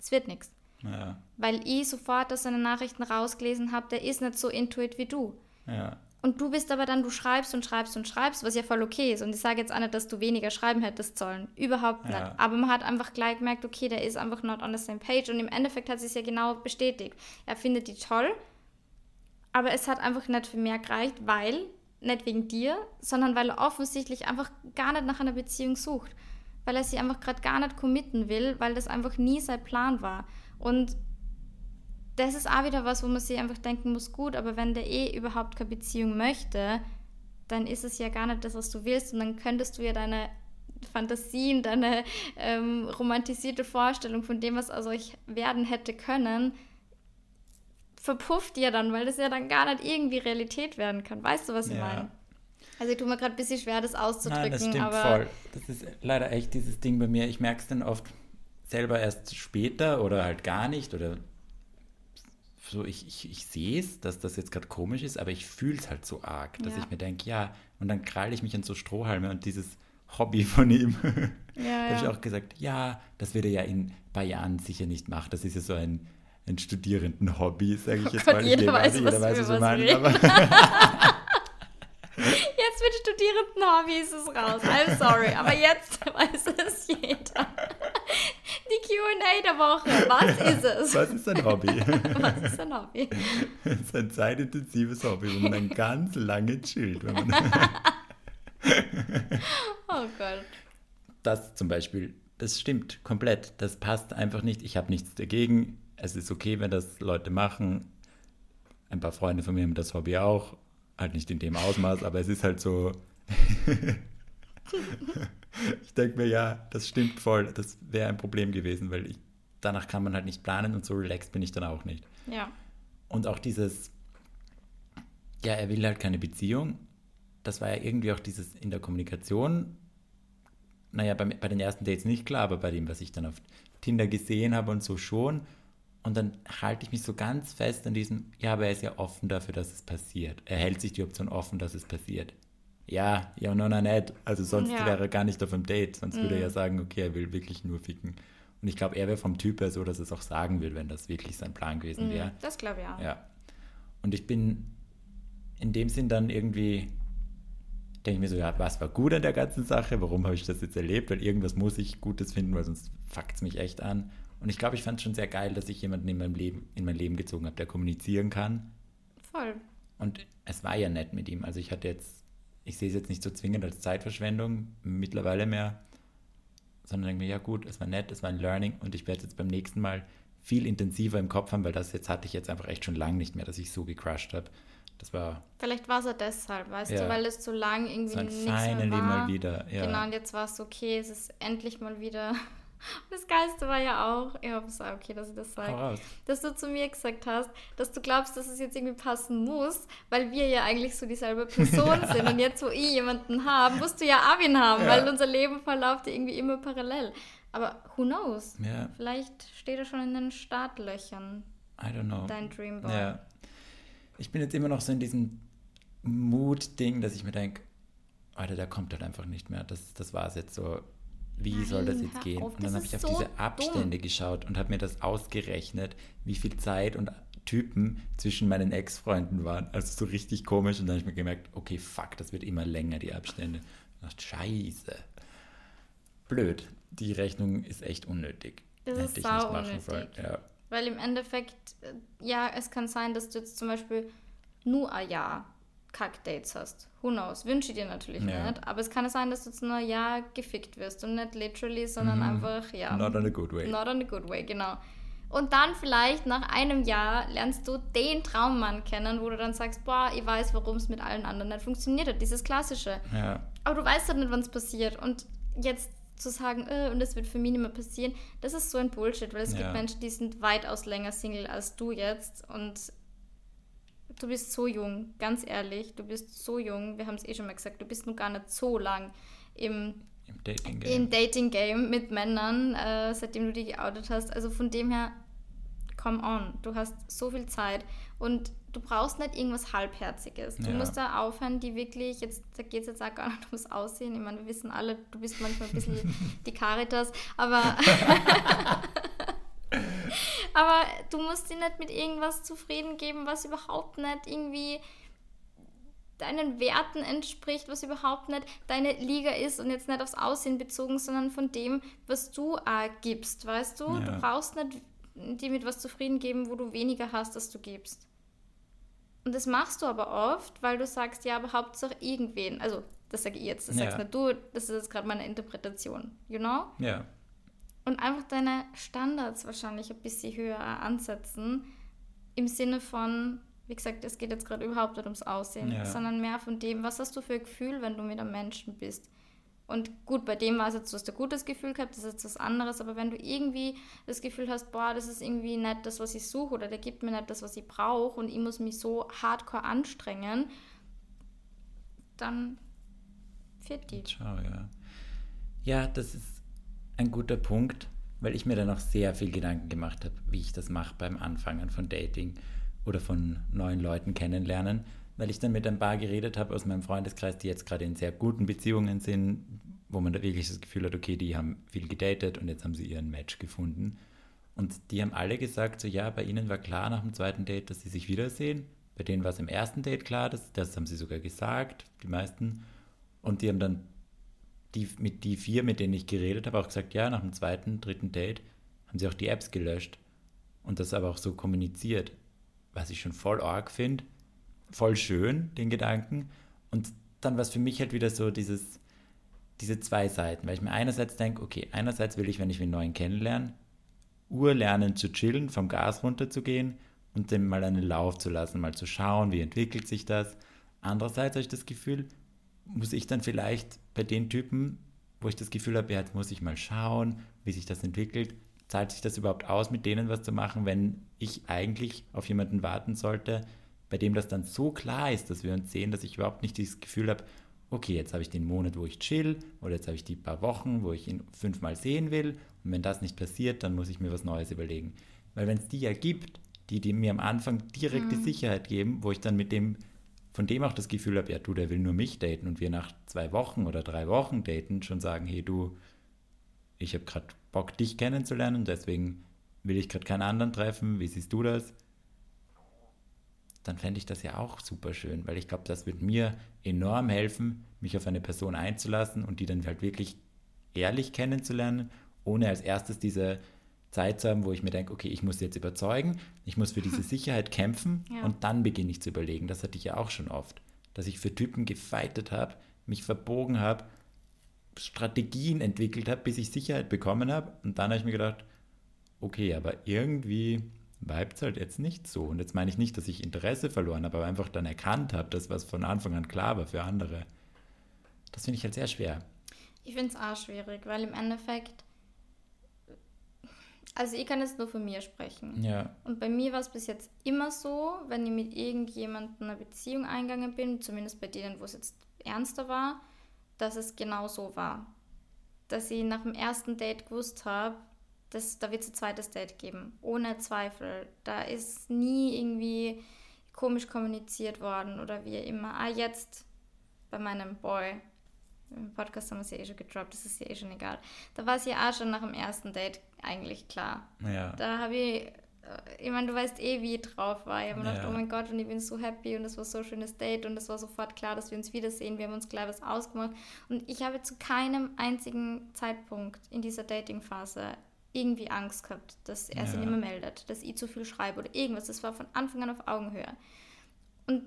A: es wird nichts. Ja. Weil ich sofort aus seinen Nachrichten rausgelesen habe, der ist nicht so intuit wie du. Ja. Und du bist aber dann, du schreibst und schreibst und schreibst, was ja voll okay ist. Und ich sage jetzt auch nicht, dass du weniger schreiben hättest sollen. Überhaupt nicht. Ja. Aber man hat einfach gleich gemerkt, okay, der ist einfach not on the same page. Und im Endeffekt hat sich ja genau bestätigt. Er findet die toll, aber es hat einfach nicht für mehr gereicht, weil nicht wegen dir, sondern weil er offensichtlich einfach gar nicht nach einer Beziehung sucht. Weil er sich einfach gerade gar nicht committen will, weil das einfach nie sein Plan war. Und das ist auch wieder was, wo man sich einfach denken muss, gut, aber wenn der eh überhaupt keine Beziehung möchte, dann ist es ja gar nicht das, was du willst. Und dann könntest du ja deine Fantasien, deine ähm, romantisierte Vorstellung von dem, was aus euch werden hätte können, verpufft ja dann, weil das ja dann gar nicht irgendwie Realität werden kann. Weißt du, was ich ja. meine? Also ich tue mir gerade ein bisschen schwer, das auszudrücken. Nein,
B: das stimmt
A: aber
B: voll. Das ist leider echt dieses Ding bei mir. Ich merke es dann oft selber erst später oder halt gar nicht oder so, ich, ich, ich sehe es, dass das jetzt gerade komisch ist, aber ich fühle es halt so arg, dass ja. ich mir denke, ja, und dann kralle ich mich an so Strohhalme und dieses Hobby von ihm. Ja, da habe ich auch gesagt, ja, das wird er ja in ein paar Jahren sicher nicht machen. Das ist ja so ein ein Studierenden-Hobby, sage ich oh jetzt Gott, mal. Jeder weiß, jeder was weiß, was wir meinen.
A: Jetzt mit Studierenden-Hobby ist es raus. I'm sorry, aber jetzt weiß es jeder. Die Q&A der Woche. Was ist es?
B: Was ist ein Hobby?
A: was ist ein Hobby?
B: Es ist ein zeitintensives Hobby, wo man dann ganz lange chillt. Wenn man
A: oh Gott.
B: Das zum Beispiel, das stimmt komplett. Das passt einfach nicht. Ich habe nichts dagegen es ist okay, wenn das Leute machen. Ein paar Freunde von mir haben das Hobby auch. Halt nicht in dem Ausmaß, aber es ist halt so. ich denke mir, ja, das stimmt voll. Das wäre ein Problem gewesen, weil ich, danach kann man halt nicht planen und so relaxed bin ich dann auch nicht.
A: Ja.
B: Und auch dieses, ja, er will halt keine Beziehung. Das war ja irgendwie auch dieses in der Kommunikation. Naja, bei, bei den ersten Dates nicht klar, aber bei dem, was ich dann auf Tinder gesehen habe und so schon. Und dann halte ich mich so ganz fest an diesem, ja, aber er ist ja offen dafür, dass es passiert. Er hält sich die Option offen, dass es passiert. Ja, ja, no, no, nicht. Also sonst ja. wäre er gar nicht auf dem Date. Sonst mhm. würde er ja mhm. sagen, okay, er will wirklich nur ficken. Und ich glaube, er wäre vom Typ her so, dass er es auch sagen will, wenn das wirklich sein Plan gewesen mhm. wäre.
A: Das glaube ich auch.
B: Ja. Und ich bin in dem Sinn dann irgendwie, denke ich mir so, ja, was war gut an der ganzen Sache? Warum habe ich das jetzt erlebt? Weil irgendwas muss ich Gutes finden, weil sonst fuckt es mich echt an. Und ich glaube, ich fand es schon sehr geil, dass ich jemanden in, meinem Leben, in mein Leben gezogen habe, der kommunizieren kann.
A: Voll.
B: Und es war ja nett mit ihm. Also ich hatte jetzt, ich sehe es jetzt nicht so zwingend als Zeitverschwendung, mittlerweile mehr, sondern denke mir, ja gut, es war nett, es war ein Learning und ich werde es jetzt beim nächsten Mal viel intensiver im Kopf haben, weil das jetzt hatte ich jetzt einfach echt schon lange nicht mehr, dass ich so gecrushed habe. Das war.
A: Vielleicht war es ja deshalb, weißt ja. du, weil es so lang irgendwie so nichts mehr war.
B: mal wieder. Ja.
A: Genau, und jetzt war es okay, es ist endlich mal wieder das Geilste war ja auch, ich hoffe, es war okay, dass ich das sage, dass du zu mir gesagt hast, dass du glaubst, dass es jetzt irgendwie passen muss, weil wir ja eigentlich so dieselbe Person sind. Und jetzt, wo ich jemanden habe, musst du ja Arvin haben, ja. weil unser Leben verläuft ja irgendwie immer parallel. Aber who knows? Ja. Vielleicht steht er schon in den Startlöchern.
B: I don't know.
A: dein Dreamboy?
B: Ja. Ich bin jetzt immer noch so in diesem Mut-Ding, dass ich mir denke, Alter, der kommt halt einfach nicht mehr. Das, das war es jetzt so. Wie
A: Nein,
B: soll das jetzt gehen?
A: auf,
B: und dann habe ich auf
A: so
B: diese Abstände
A: dumm.
B: geschaut und habe mir das ausgerechnet, wie viel Zeit und Typen zwischen meinen Ex-Freunden waren. Also so richtig komisch. Und dann habe ich mir gemerkt, okay, fuck, das wird immer länger, die Abstände. Ich dachte, scheiße. Blöd. Die Rechnung ist echt unnötig.
A: Das
B: Hätte
A: ist
B: ich
A: sau
B: nicht machen
A: unnötig.
B: sollen. Ja.
A: Weil im Endeffekt, äh, ja, es kann sein, dass du jetzt zum Beispiel nur ein Jahr Kack-Dates hast. Who knows? Wünsche ich dir natürlich
B: Ja.
A: nicht. Aber es kann sein, dass du jetzt nur ein Jahr gefickt wirst. Und nicht literally, sondern
B: Mhm.
A: einfach, ja.
B: Not on a good way.
A: Not on a good way, genau. Und dann vielleicht nach einem Jahr lernst du den Traummann kennen, wo du dann sagst, boah, ich weiß, warum es mit allen anderen nicht funktioniert hat. Dieses Klassische.
B: Ja.
A: Aber du weißt halt nicht, wann es passiert. Und jetzt zu sagen, äh, und das wird für mich nicht mehr passieren, das ist so ein Bullshit, weil es
B: Ja.
A: gibt Menschen, die sind weitaus länger Single als du jetzt. Und du bist so jung, ganz ehrlich, du bist so jung. Wir haben es eh schon mal gesagt, du bist noch gar nicht so lang im,
B: Im Dating-Game.
A: im Dating-Game mit Männern, äh, seitdem du die geoutet hast. Also von dem her, come on, du hast so viel Zeit und du brauchst nicht irgendwas Halbherziges. Du
B: Ja.
A: musst da aufhören, die wirklich, jetzt, da geht es jetzt auch gar nicht ums Aussehen. Ich meine, wir wissen alle, du bist manchmal ein bisschen die Caritas, aber, aber du musst dir nicht mit irgendwas zufrieden geben, was überhaupt nicht irgendwie deinen Werten entspricht, was überhaupt nicht deine Liga ist und jetzt nicht aufs Aussehen bezogen, sondern von dem, was du auch gibst, weißt du?
B: Ja.
A: Du brauchst nicht dir mit was zufrieden geben, wo du weniger hast, als du gibst. Und das machst du aber oft, weil du sagst, ja, aber Hauptsache irgendwen. Also, das sage ich jetzt, das
B: Ja.
A: sagst nicht du, das ist jetzt gerade meine Interpretation. You know?
B: Ja.
A: Und einfach deine Standards wahrscheinlich ein bisschen höher ansetzen. Im Sinne von, wie gesagt, es geht jetzt gerade überhaupt nicht ums Aussehen,
B: Ja.
A: sondern mehr von dem, was hast du für ein Gefühl, wenn du mit einem Menschen bist. Und gut, bei dem war es jetzt, du hast ein gutes Gefühl gehabt, das ist jetzt was anderes, aber wenn du irgendwie das Gefühl hast, boah, das ist irgendwie nicht das, was ich suche oder der gibt mir nicht das, was ich brauche und ich muss mich so hardcore anstrengen, dann fehlt die.
B: Ciao, ja. Ja, das ist ein guter Punkt, weil ich mir dann auch sehr viel Gedanken gemacht habe, wie ich das mache beim Anfangen von Dating oder von neuen Leuten kennenlernen, weil ich dann mit ein paar geredet habe aus meinem Freundeskreis, die jetzt gerade in sehr guten Beziehungen sind, wo man da wirklich das Gefühl hat, okay, die haben viel gedatet und jetzt haben sie ihren Match gefunden. Und die haben alle gesagt, so ja, bei ihnen war klar nach dem zweiten Date, dass sie sich wiedersehen. Bei denen war es im ersten Date klar, das, das haben sie sogar gesagt, die meisten. Und die haben dann die, mit die vier, mit denen ich geredet habe, auch gesagt, ja, nach dem zweiten, dritten Date haben sie auch die Apps gelöscht und das aber auch so kommuniziert, was ich schon voll arg finde, voll schön, den Gedanken. Und dann war es für mich halt wieder so dieses, diese zwei Seiten, weil ich mir einerseits denke, okay, einerseits will ich, wenn ich einen neuen kennenlerne, urlernen zu chillen, vom Gas runterzugehen und dem mal einen Lauf zu lassen, mal zu schauen, wie entwickelt sich das. Andererseits habe ich das Gefühl, muss ich dann vielleicht bei den Typen, wo ich das Gefühl habe, ja, jetzt muss ich mal schauen, wie sich das entwickelt, zahlt sich das überhaupt aus, mit denen was zu machen, wenn ich eigentlich auf jemanden warten sollte, bei dem das dann so klar ist, dass wir uns sehen, dass ich überhaupt nicht dieses Gefühl habe, okay, jetzt habe ich den Monat, wo ich chill, oder jetzt habe ich die paar Wochen, wo ich ihn fünfmal sehen will, und wenn das nicht passiert, dann muss ich mir was Neues überlegen. Weil wenn es die ja gibt, die, die mir am Anfang direkt die Sicherheit geben, wo ich dann mit dem, von dem auch das Gefühl habe, ja du, der will nur mich daten und wir nach zwei Wochen oder drei Wochen daten, schon sagen, hey du, ich habe gerade Bock, dich kennenzulernen, deswegen will ich gerade keinen anderen treffen, wie siehst du das? Dann fände ich das ja auch super schön, weil ich glaube, das wird mir enorm helfen, mich auf eine Person einzulassen und die dann halt wirklich ehrlich kennenzulernen, ohne als erstes diese Zeit zu haben, wo ich mir denke, okay, ich muss jetzt überzeugen, ich muss für diese Sicherheit kämpfen
A: Ja.
B: und dann beginne ich zu überlegen. Das hatte ich ja auch schon oft, dass ich für Typen gefeitet habe, mich verbogen habe, Strategien entwickelt habe, bis ich Sicherheit bekommen habe. Und dann habe ich mir gedacht, okay, aber irgendwie vibet es halt jetzt nicht so. Und jetzt meine ich nicht, dass ich Interesse verloren habe, aber einfach dann erkannt habe, dass was von Anfang an klar war für andere. Das finde ich halt sehr schwer.
A: Ich finde es auch schwierig, weil im Endeffekt, also ich kann jetzt nur von mir sprechen.
B: Ja,
A: Und bei mir war es bis jetzt immer so, wenn ich mit irgendjemandem eine Beziehung eingegangen bin, zumindest bei denen, wo es jetzt ernster war, dass es genau so war. Dass ich nach dem ersten Date gewusst habe, das, da wird es ein zweites Date geben, ohne Zweifel. Da ist nie irgendwie komisch kommuniziert worden oder wie immer. Ah, jetzt bei meinem Boy. Im Podcast haben wir es ja eh schon gedroppt, das ist ja eh schon egal. Da war es ja auch schon nach dem ersten Date eigentlich klar.
B: Ja.
A: Da habe ich, äh, ich meine, du weißt eh, wie ich drauf war. Ich habe mir gedacht, oh mein Gott, und ich bin so happy und das war so ein schönes Date und es war sofort klar, dass wir uns wiedersehen. Wir haben uns gleich was ausgemacht. Und ich habe zu keinem einzigen Zeitpunkt in dieser Dating-Phase irgendwie Angst gehabt, dass er sich nicht mehr meldet, dass ich zu viel schreibe oder irgendwas. Das war von Anfang an auf Augenhöhe. Und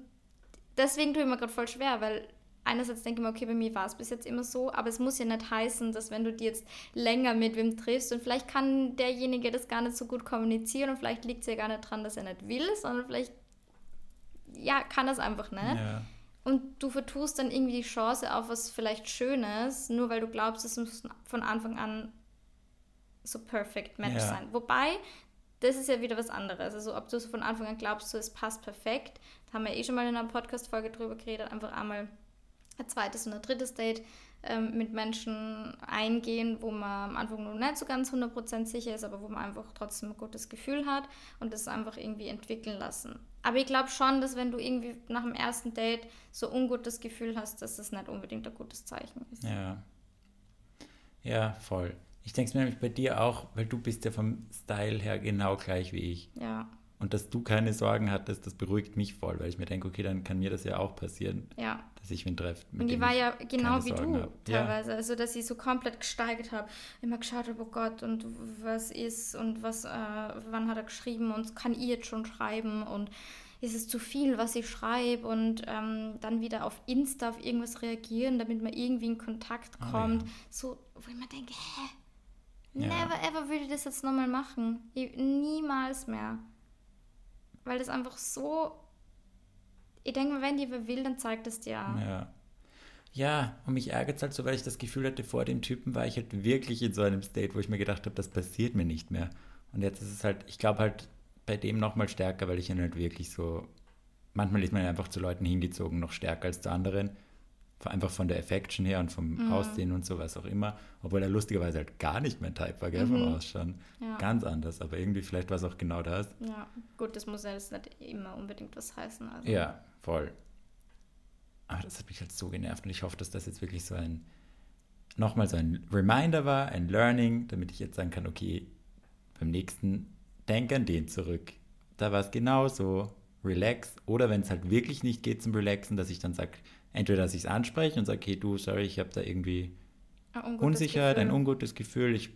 A: deswegen tue ich mir gerade voll schwer, weil einerseits denke ich mir, okay, bei mir war es bis jetzt immer so, aber es muss ja nicht heißen, dass wenn du dir jetzt länger mit wem triffst und vielleicht kann derjenige das gar nicht so gut kommunizieren und vielleicht liegt es ja gar nicht dran, dass er nicht will, sondern vielleicht, ja, kann das einfach nicht.
B: Ja.
A: Und du vertust dann irgendwie die Chance auf was vielleicht Schönes, nur weil du glaubst, es muss von Anfang an so perfect Match
B: Ja.
A: sein. Wobei, das ist ja wieder was anderes. Also ob du von Anfang an glaubst, so es passt perfekt, da haben wir eh schon mal in einer Podcast-Folge drüber geredet, einfach einmal ein zweites und ein drittes Date ähm, mit Menschen eingehen, wo man am Anfang noch nicht so ganz 100% sicher ist, aber wo man einfach trotzdem ein gutes Gefühl hat und das einfach irgendwie entwickeln lassen. Aber ich glaube schon, dass wenn du irgendwie nach dem ersten Date so ungutes Gefühl hast, dass das nicht unbedingt ein gutes Zeichen ist.
B: Ja. Ja, voll. Ich denke es mir nämlich bei dir auch, weil du bist ja vom Style her genau gleich wie ich.
A: Ja,
B: Und dass du keine Sorgen hattest, das beruhigt mich voll, weil ich mir denke, okay, dann kann mir das ja auch passieren,
A: ja.
B: dass ich wen treffe.
A: Und ich
B: dem
A: war ja genau wie
B: Sorgen
A: du
B: hab. Ja.
A: teilweise. Also, dass ich so komplett gesteigert habe. Immer geschaut habe, oh Gott, und was ist und was, äh, wann hat er geschrieben und kann ich jetzt schon schreiben und ist es zu viel, was ich schreibe und ähm, dann wieder auf Insta auf irgendwas reagieren, damit man irgendwie in Kontakt
B: Ah,
A: kommt.
B: ja.
A: So, wo ich mir denke, hä?
B: Ja.
A: Never ever würde ich das jetzt nochmal machen. Ich, niemals mehr. Weil das einfach so. Ich denke mir, wenn die wer will, dann zeigt es dir. an.
B: Ja. Ja, und mich ärgert es halt so, weil ich das Gefühl hatte, vor dem Typen war ich halt wirklich in so einem State, wo ich mir gedacht habe, das passiert mir nicht mehr. Und jetzt ist es halt, ich glaube halt bei dem nochmal stärker, weil ich ihn halt wirklich so, manchmal ist man einfach zu Leuten hingezogen, noch stärker als zu anderen. Einfach von der Affection her und vom
A: Mhm.
B: Aussehen und so, was auch immer. Obwohl er lustigerweise halt gar nicht mein Type war, gell, vom Ausschauen.
A: Mhm. Ja.
B: Ganz anders, aber irgendwie vielleicht war es auch genau das.
A: Ja, gut, das muss ja jetzt nicht immer unbedingt was heißen. Also.
B: Ja, voll. Aber das hat mich halt so genervt und ich hoffe, dass das jetzt wirklich so ein, nochmal so ein Reminder war, ein Learning, damit ich jetzt sagen kann, okay, beim nächsten denk an den zurück. Da war es genauso, relax. Oder wenn es halt wirklich nicht geht zum Relaxen, dass ich dann sage, entweder dass ich es anspreche und sage, okay, du, sorry, ich habe da irgendwie
A: Ein ungutes
B: Unsicherheit, ein
A: Gefühl.
B: ungutes Gefühl. Ich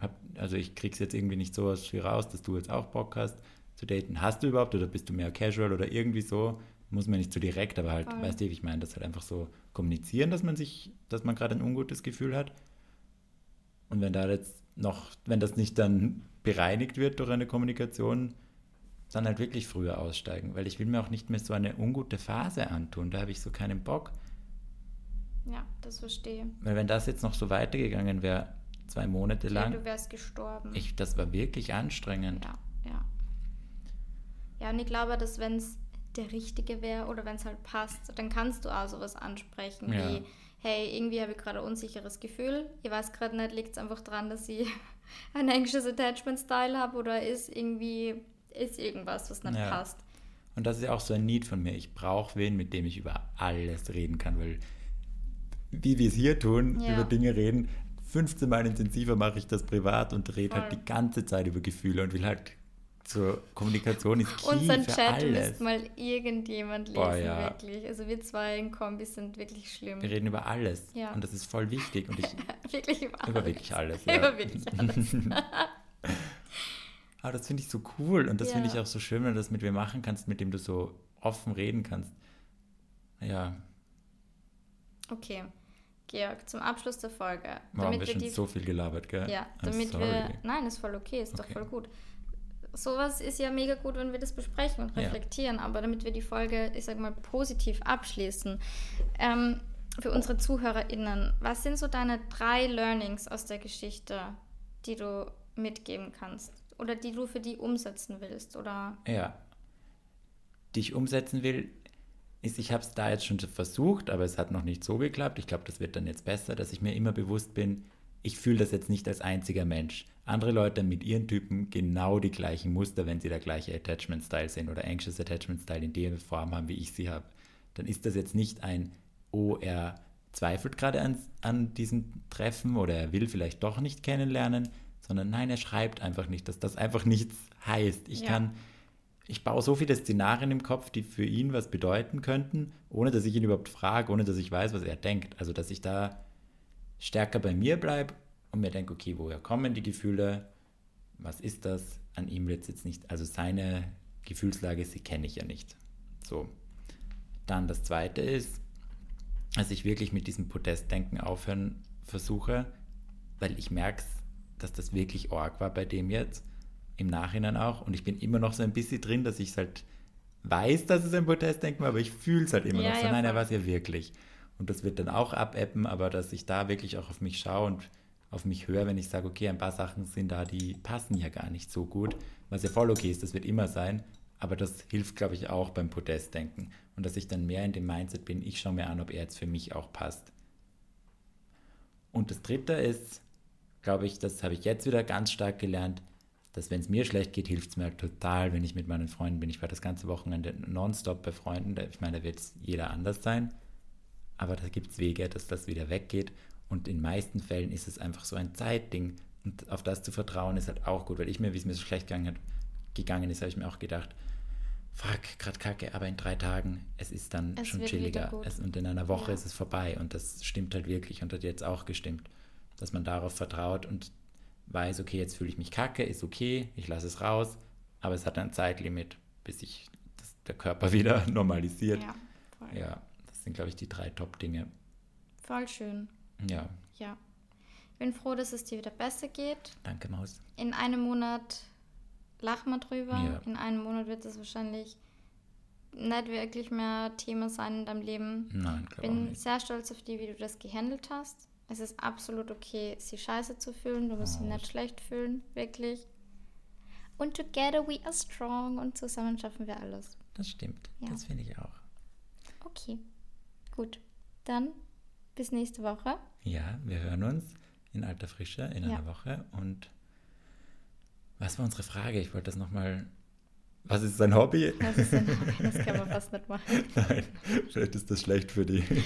B: hab, also ich krieg's jetzt irgendwie nicht so aus viel raus, dass du jetzt auch Bock hast zu daten. Hast du überhaupt oder bist du mehr casual oder irgendwie so? Muss man nicht so direkt, aber halt,
A: Voll.
B: weißt du, wie ich meine, das halt einfach so kommunizieren, dass man sich, dass man gerade ein ungutes Gefühl hat. Und wenn da jetzt noch, wenn das nicht dann bereinigt wird durch eine Kommunikation, dann halt wirklich früher aussteigen, weil ich will mir auch nicht mehr so eine ungute Phase antun. Da habe ich so keinen Bock.
A: Ja, das verstehe.
B: Weil wenn das jetzt noch so weitergegangen wäre, zwei Monate
A: Ja,
B: lang,
A: du wärst gestorben.
B: ich, das war wirklich anstrengend.
A: Ja, ja. Ja, und ich glaube, dass wenn es der Richtige wäre oder wenn es halt passt, dann kannst du auch sowas ansprechen
B: Ja.
A: wie, hey, irgendwie habe ich gerade ein unsicheres Gefühl. Ich weiß gerade nicht, liegt es einfach dran, dass ich ein anxious Attachment-Style habe oder ist irgendwie, ist irgendwas, was nicht
B: Ja.
A: passt.
B: Und das ist ja auch so ein Need von mir. Ich brauche wen, mit dem ich über alles reden kann, weil wie wir es hier tun,
A: Ja.
B: über Dinge reden, 15 Mal intensiver mache ich das privat und rede halt
A: Voll.
B: die ganze Zeit über Gefühle und will halt zur Kommunikation ist key
A: Unseren
B: für
A: Chat
B: alles.
A: müsste mal irgendjemand lesen,
B: Boah, ja.
A: wirklich. Also wir zwei in Kombis sind wirklich schlimm.
B: Wir reden über alles
A: Ja.
B: und das ist voll wichtig und ich
A: Wirklich über alles.
B: über wirklich alles.
A: Über wirklich alles.
B: Aber das finde ich so cool und das finde
A: Ja.
B: ich auch so schön, wenn du das mit wem machen kannst, mit dem du so offen reden kannst. Ja,
A: Okay, Georg, zum Abschluss der Folge.
B: wow, haben wir schon
A: die
B: so viel gelabert, gell?
A: Ja, damit wir. Nein, ist voll okay, ist doch
B: Okay.
A: voll gut. Sowas ist ja mega gut, wenn wir das besprechen und
B: Ja.
A: reflektieren, aber damit wir die Folge, ich sag mal, positiv abschließen. Ähm, für unsere ZuhörerInnen, was sind so deine drei Learnings aus der Geschichte, die du mitgeben kannst? Oder die du für die umsetzen willst? Oder
B: Ja. Die ich umsetzen will, ist, ich habe es da jetzt schon versucht, aber es hat noch nicht so geklappt. Ich glaube, das wird dann jetzt besser, dass ich mir immer bewusst bin, ich fühle das jetzt nicht als einziger Mensch. andere Leute mit ihren Typen genau die gleichen Muster, wenn sie der gleiche Attachment Style sind oder Anxious Attachment Style in der Form haben, wie ich sie habe, dann ist das jetzt nicht ein, oh, er zweifelt gerade an, an diesem Treffen oder er will vielleicht doch nicht kennenlernen, sondern nein, er schreibt einfach nicht, dass das einfach nichts heißt. Ich ja. kann, ich baue so viele Szenarien im Kopf, die für ihn was bedeuten könnten, ohne dass ich ihn überhaupt frage, ohne dass ich weiß, was er denkt. Also, dass ich da stärker bei mir bleibe und mir denke, okay, woher kommen die Gefühle? Was ist das? An ihm wird es jetzt nicht, also seine Gefühlslage, sie kenne ich ja nicht. So. Dann das zweite ist, dass ich wirklich mit diesem Podestdenken aufhören versuche, weil ich merke, dass das wirklich arg war bei dem jetzt, im Nachhinein auch. Und ich bin immer noch so ein bisschen drin, dass ich es halt weiß, dass es ein Protestdenken war, aber ich fühle es halt immer ja, noch so. Ja, Nein, er war es ja wirklich. Und das wird dann auch abappen, aber dass ich da wirklich auch auf mich schaue und auf mich höre, wenn ich sage, okay, ein paar Sachen sind da, die passen ja gar nicht so gut, was ja voll okay ist, das wird immer sein, aber das hilft, glaube ich, auch beim Protestdenken. Und dass ich dann mehr in dem Mindset bin, ich schaue mir an, ob er jetzt für mich auch passt. Und das Dritte ist, glaube ich, das habe ich jetzt wieder ganz stark gelernt, dass wenn es mir schlecht geht, hilft es mir halt total, wenn ich mit meinen Freunden bin. Ich war das ganze Wochenende nonstop bei Freunden. Ich meine, da wird es jeder anders sein. Aber da gibt es Wege, dass das wieder weggeht. Und in meisten Fällen ist es einfach so ein Zeitding. Und auf das zu vertrauen ist halt auch gut, weil ich mir, wie es mir so schlecht gegangen, gegangen ist, habe ich mir auch gedacht, fuck, gerade kacke, aber in drei Tagen, es ist dann es schon chilliger. Es, und in einer Woche ja. ist es vorbei. Und das stimmt halt wirklich und hat jetzt auch gestimmt, dass man darauf vertraut und weiß, okay, jetzt fühle ich mich kacke, ist okay, ich lasse es raus, aber es hat ein Zeitlimit, bis sich der Körper wieder normalisiert. Ja, voll. ja, das sind, glaube ich, die drei Top-Dinge.
A: Voll schön.
B: Ja.
A: Ja. Ich bin froh, dass es dir wieder besser geht.
B: Danke, Maus.
A: In einem Monat lachen wir drüber. Ja. In einem Monat wird es wahrscheinlich nicht wirklich mehr Thema sein in deinem Leben.
B: Nein,
A: Ich bin sehr stolz auf dich, wie du das gehandelt hast. Es ist absolut okay, sie scheiße zu fühlen. Du musst sie nicht schlecht fühlen, wirklich. Und together we are strong und zusammen schaffen wir alles.
B: Das stimmt. Ja. Das finde ich auch.
A: Okay, gut. Dann bis nächste Woche.
B: Ja, wir hören uns in alter Frische in ja. einer Woche. Und was war unsere Frage? Ich wollte das nochmal. Was ist sein Hobby?
A: Was ist sein Hobby? Das kann man fast nicht machen.
B: Nein, vielleicht ist das schlecht für die.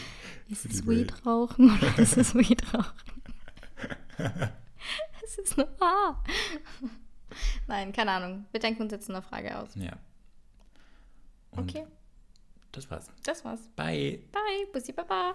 A: Ist es Weed rauchen oder ist es Weed rauchen? es ist nur A. Nein, keine Ahnung. Wir denken uns jetzt eine Frage aus.
B: Ja. Und okay. Das war's.
A: Das war's.
B: Bye.
A: Bye. Bussi Baba.